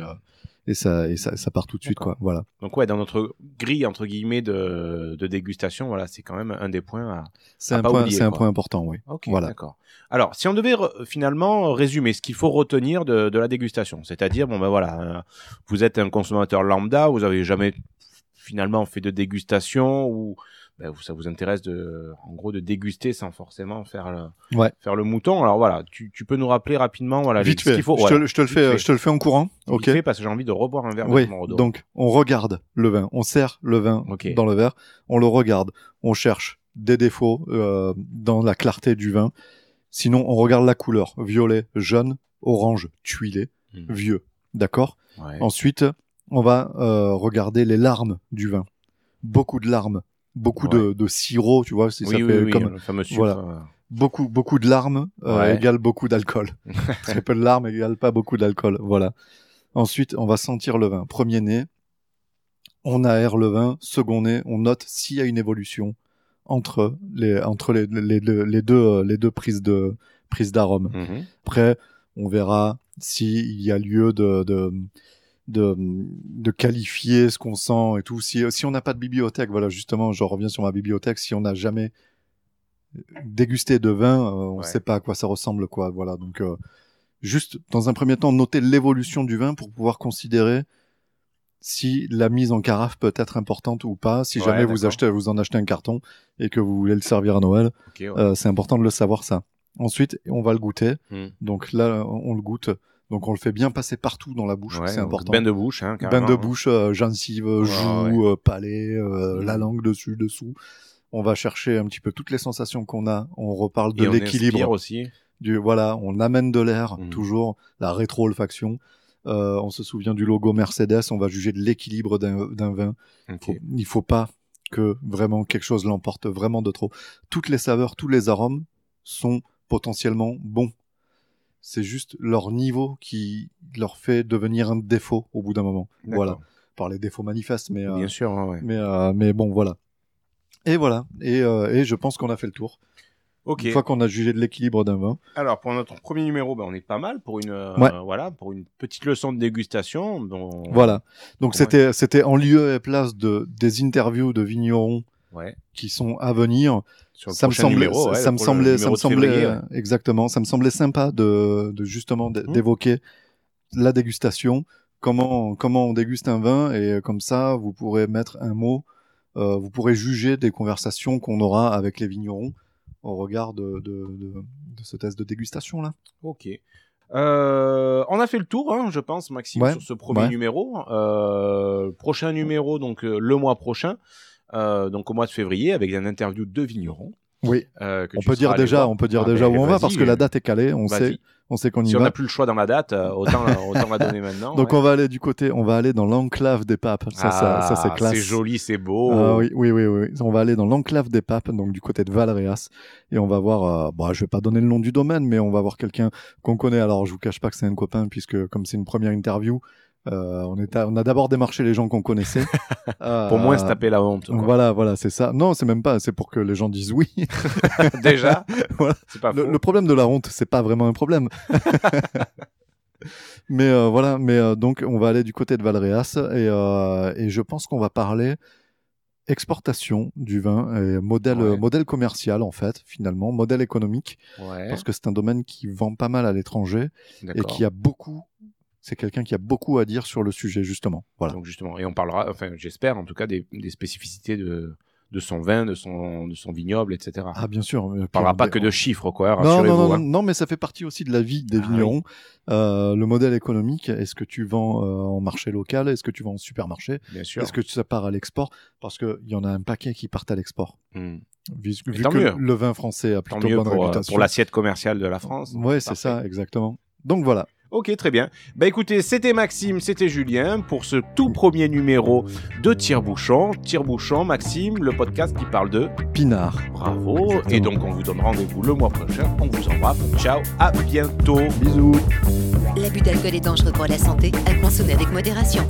et ça et ça, ça part tout de suite quoi. Voilà. Donc ouais, dans notre grille entre guillemets de, de dégustation, voilà, c'est quand même un des points à. C'est un pas point, c'est un point important, oui. Ok, Voilà. d'accord. Alors, si on devait finalement résumer ce qu'il faut retenir de, de la dégustation, c'est-à-dire bon ben voilà, euh, vous êtes un consommateur lambda, vous avez jamais finalement fait de dégustation ou ben, vous- ça vous intéresse de, en gros, de déguster sans forcément faire le, Ouais. faire le mouton. Alors voilà, tu, tu peux nous rappeler rapidement voilà Vite ce fait. qu'il faut. je, te, je te le fais, fait. je te le fais en courant. Vite Ok. fait, parce que j'ai envie de reboire un verre Oui. de. Donc, on regarde le vin. On sert le vin dans le verre. On le regarde. On cherche des défauts euh, dans la clarté du vin. Sinon, on regarde la couleur. Violet, jaune, orange, tuilé, Hmm. vieux. D'accord? Ouais. Ensuite, on va euh, regarder les larmes du vin. Beaucoup de larmes. Beaucoup de, de sirop, tu vois, si oui, ça oui, fait oui, comme le fameux sucre. voilà. euh, beaucoup beaucoup de larmes euh, Ouais. égale beaucoup d'alcool. *laughs* Très peu de larmes égale pas beaucoup d'alcool. Voilà. Ensuite, on va sentir le vin. Premier nez, on aère le vin. Second nez, on note s'il y a une évolution entre les entre les, les, deux- les deux euh, les deux prises de prises d'arôme. mhm. Après, on verra s'il y a lieu de, de, de, de qualifier ce qu'on sent et tout. Si, si on n'a pas de bibliothèque, voilà, justement, je reviens sur ma bibliothèque, si on n'a jamais dégusté de vin, euh, on ne Ouais. sait pas à quoi ça ressemble, quoi. Voilà, donc euh, juste dans un premier temps, noter l'évolution du vin pour pouvoir considérer si la mise en carafe peut être importante ou pas. Si Ouais, jamais vous achetez, vous en achetez un carton et que vous voulez le servir à Noël, ouais. euh, c'est important de le savoir ça. Ensuite, on va le goûter. Hmm. Donc là, on le goûte. Donc on le fait bien passer partout dans la bouche, Ouais, c'est important. Bain de bouche, hein, Bain de hein. bouche, euh, gencive, euh, Ouais, joue, euh, palais, euh, Mm. la langue dessus, dessous. On va chercher un petit peu toutes les sensations qu'on a. On reparle de l'équilibre. aussi. Du voilà, on amène de l'air, Mm. toujours la rétro-olfaction. Euh, on se souvient du logo Mercedes. On va juger de l'équilibre d'un vin. Ok. Faut- il faut pas que vraiment quelque chose l'emporte vraiment de trop. Toutes les saveurs, tous les arômes sont potentiellement bons. C'est juste leur niveau qui leur fait devenir un défaut au bout d'un moment. Voilà, par les défauts manifestes, mais euh, Bien sûr, ouais, ouais. mais euh, mais bon voilà. Et voilà, et, euh, et je pense qu'on a fait le tour. Une fois qu'on a jugé de l'équilibre d'un vin. Alors pour notre premier numéro, ben, on est pas mal pour une euh, Ouais. voilà pour une petite leçon de dégustation. dont- Voilà. Donc c'était c'était en lieu et place de des interviews de vignerons Ouais. qui sont à venir. Sur le ça me semblait, numéro, ça, ouais, ça le me semblait, ça me ouais. exactement, ça me semblait sympa de, de justement Mhm. d'évoquer la dégustation, comment comment on déguste un vin et comme ça vous pourrez mettre un mot, euh, vous pourrez juger des conversations qu'on aura avec les vignerons au regard de de, de, de ce test de dégustation là. Ok. Euh, on a fait le tour, hein, je pense, Maxime, Ouais, sur ce premier ouais. numéro. Euh, prochain numéro, donc euh, le mois prochain, donc au mois de février, avec une interview de vignerons. Oui. euh, que On tu peut dire allé déjà, on peut dire Ah, déjà où on va parce que la euh, date est calée, on sait, on sait qu'on y Si on va. n'a plus le choix dans la date, euh, autant, *laughs* autant la donner maintenant. Donc ouais. on va aller du côté, on va aller dans l'enclave des papes. Ça, ça, ça c'est Ah, classe. C'est joli, c'est beau. Ah oui, oui, oui, oui. On va aller dans l'enclave des papes, donc du côté de Valréas, et on va voir. Euh, bon, je vais pas donner le nom du domaine, mais on va voir quelqu'un qu'on connaît. Alors, je vous cache pas que c'est un copain, puisque comme c'est une première interview, euh, on a d'abord démarché les gens qu'on connaissait. Euh, *laughs* Pour moins se taper la honte. quoi. Voilà, voilà, c'est ça. Non, c'est même pas. C'est pour que les gens disent oui. *laughs* Déjà, *laughs* Voilà. c'est pas Le, problème de la honte, c'est pas vraiment un problème. mais euh, voilà, mais euh, donc on va aller du côté de Valréas et, euh, et je pense qu'on va parler exportation du vin et modèle Ouais. modèle commercial en fait finalement modèle économique Ouais, parce que c'est un domaine qui vend pas mal à l'étranger et qui a beaucoup c'est quelqu'un qui a beaucoup à dire sur le sujet justement. Voilà. Donc justement, et on parlera, enfin j'espère en tout cas des, des spécificités de, de son vin, de son, de son vignoble, etc. Ah bien sûr. on parlera pas que de chiffres, quoi. Non, rassurez-vous, non, non, hein. non, mais ça fait partie aussi de la vie des Ah oui. vignerons. Euh, le modèle économique, est-ce que tu vends euh, en marché local, est-ce que tu vends en supermarché, bien sûr. est-ce que ça part à l'export? Parce qu'il y en a un paquet qui partent à l'export. Hmm. Vu, vu tant que mieux. le vin français a Tant plutôt mieux bonne pour, euh, réputation. pour l'assiette commerciale de la France. Ouais, c'est ça, exactement. Donc voilà. Ok, très bien. Bah écoutez, c'était Maxime, c'était Julien pour ce tout premier numéro de Tire-Bouchon. Tire-Bouchon, Maxime, le podcast qui parle de Pinard. bravo. Exactement. Et donc on vous donne rendez-vous le mois prochain. On vous embrasse. Ciao, à bientôt. Bisous. L'abus d'alcool est dangereux pour la santé, à consommer avec modération.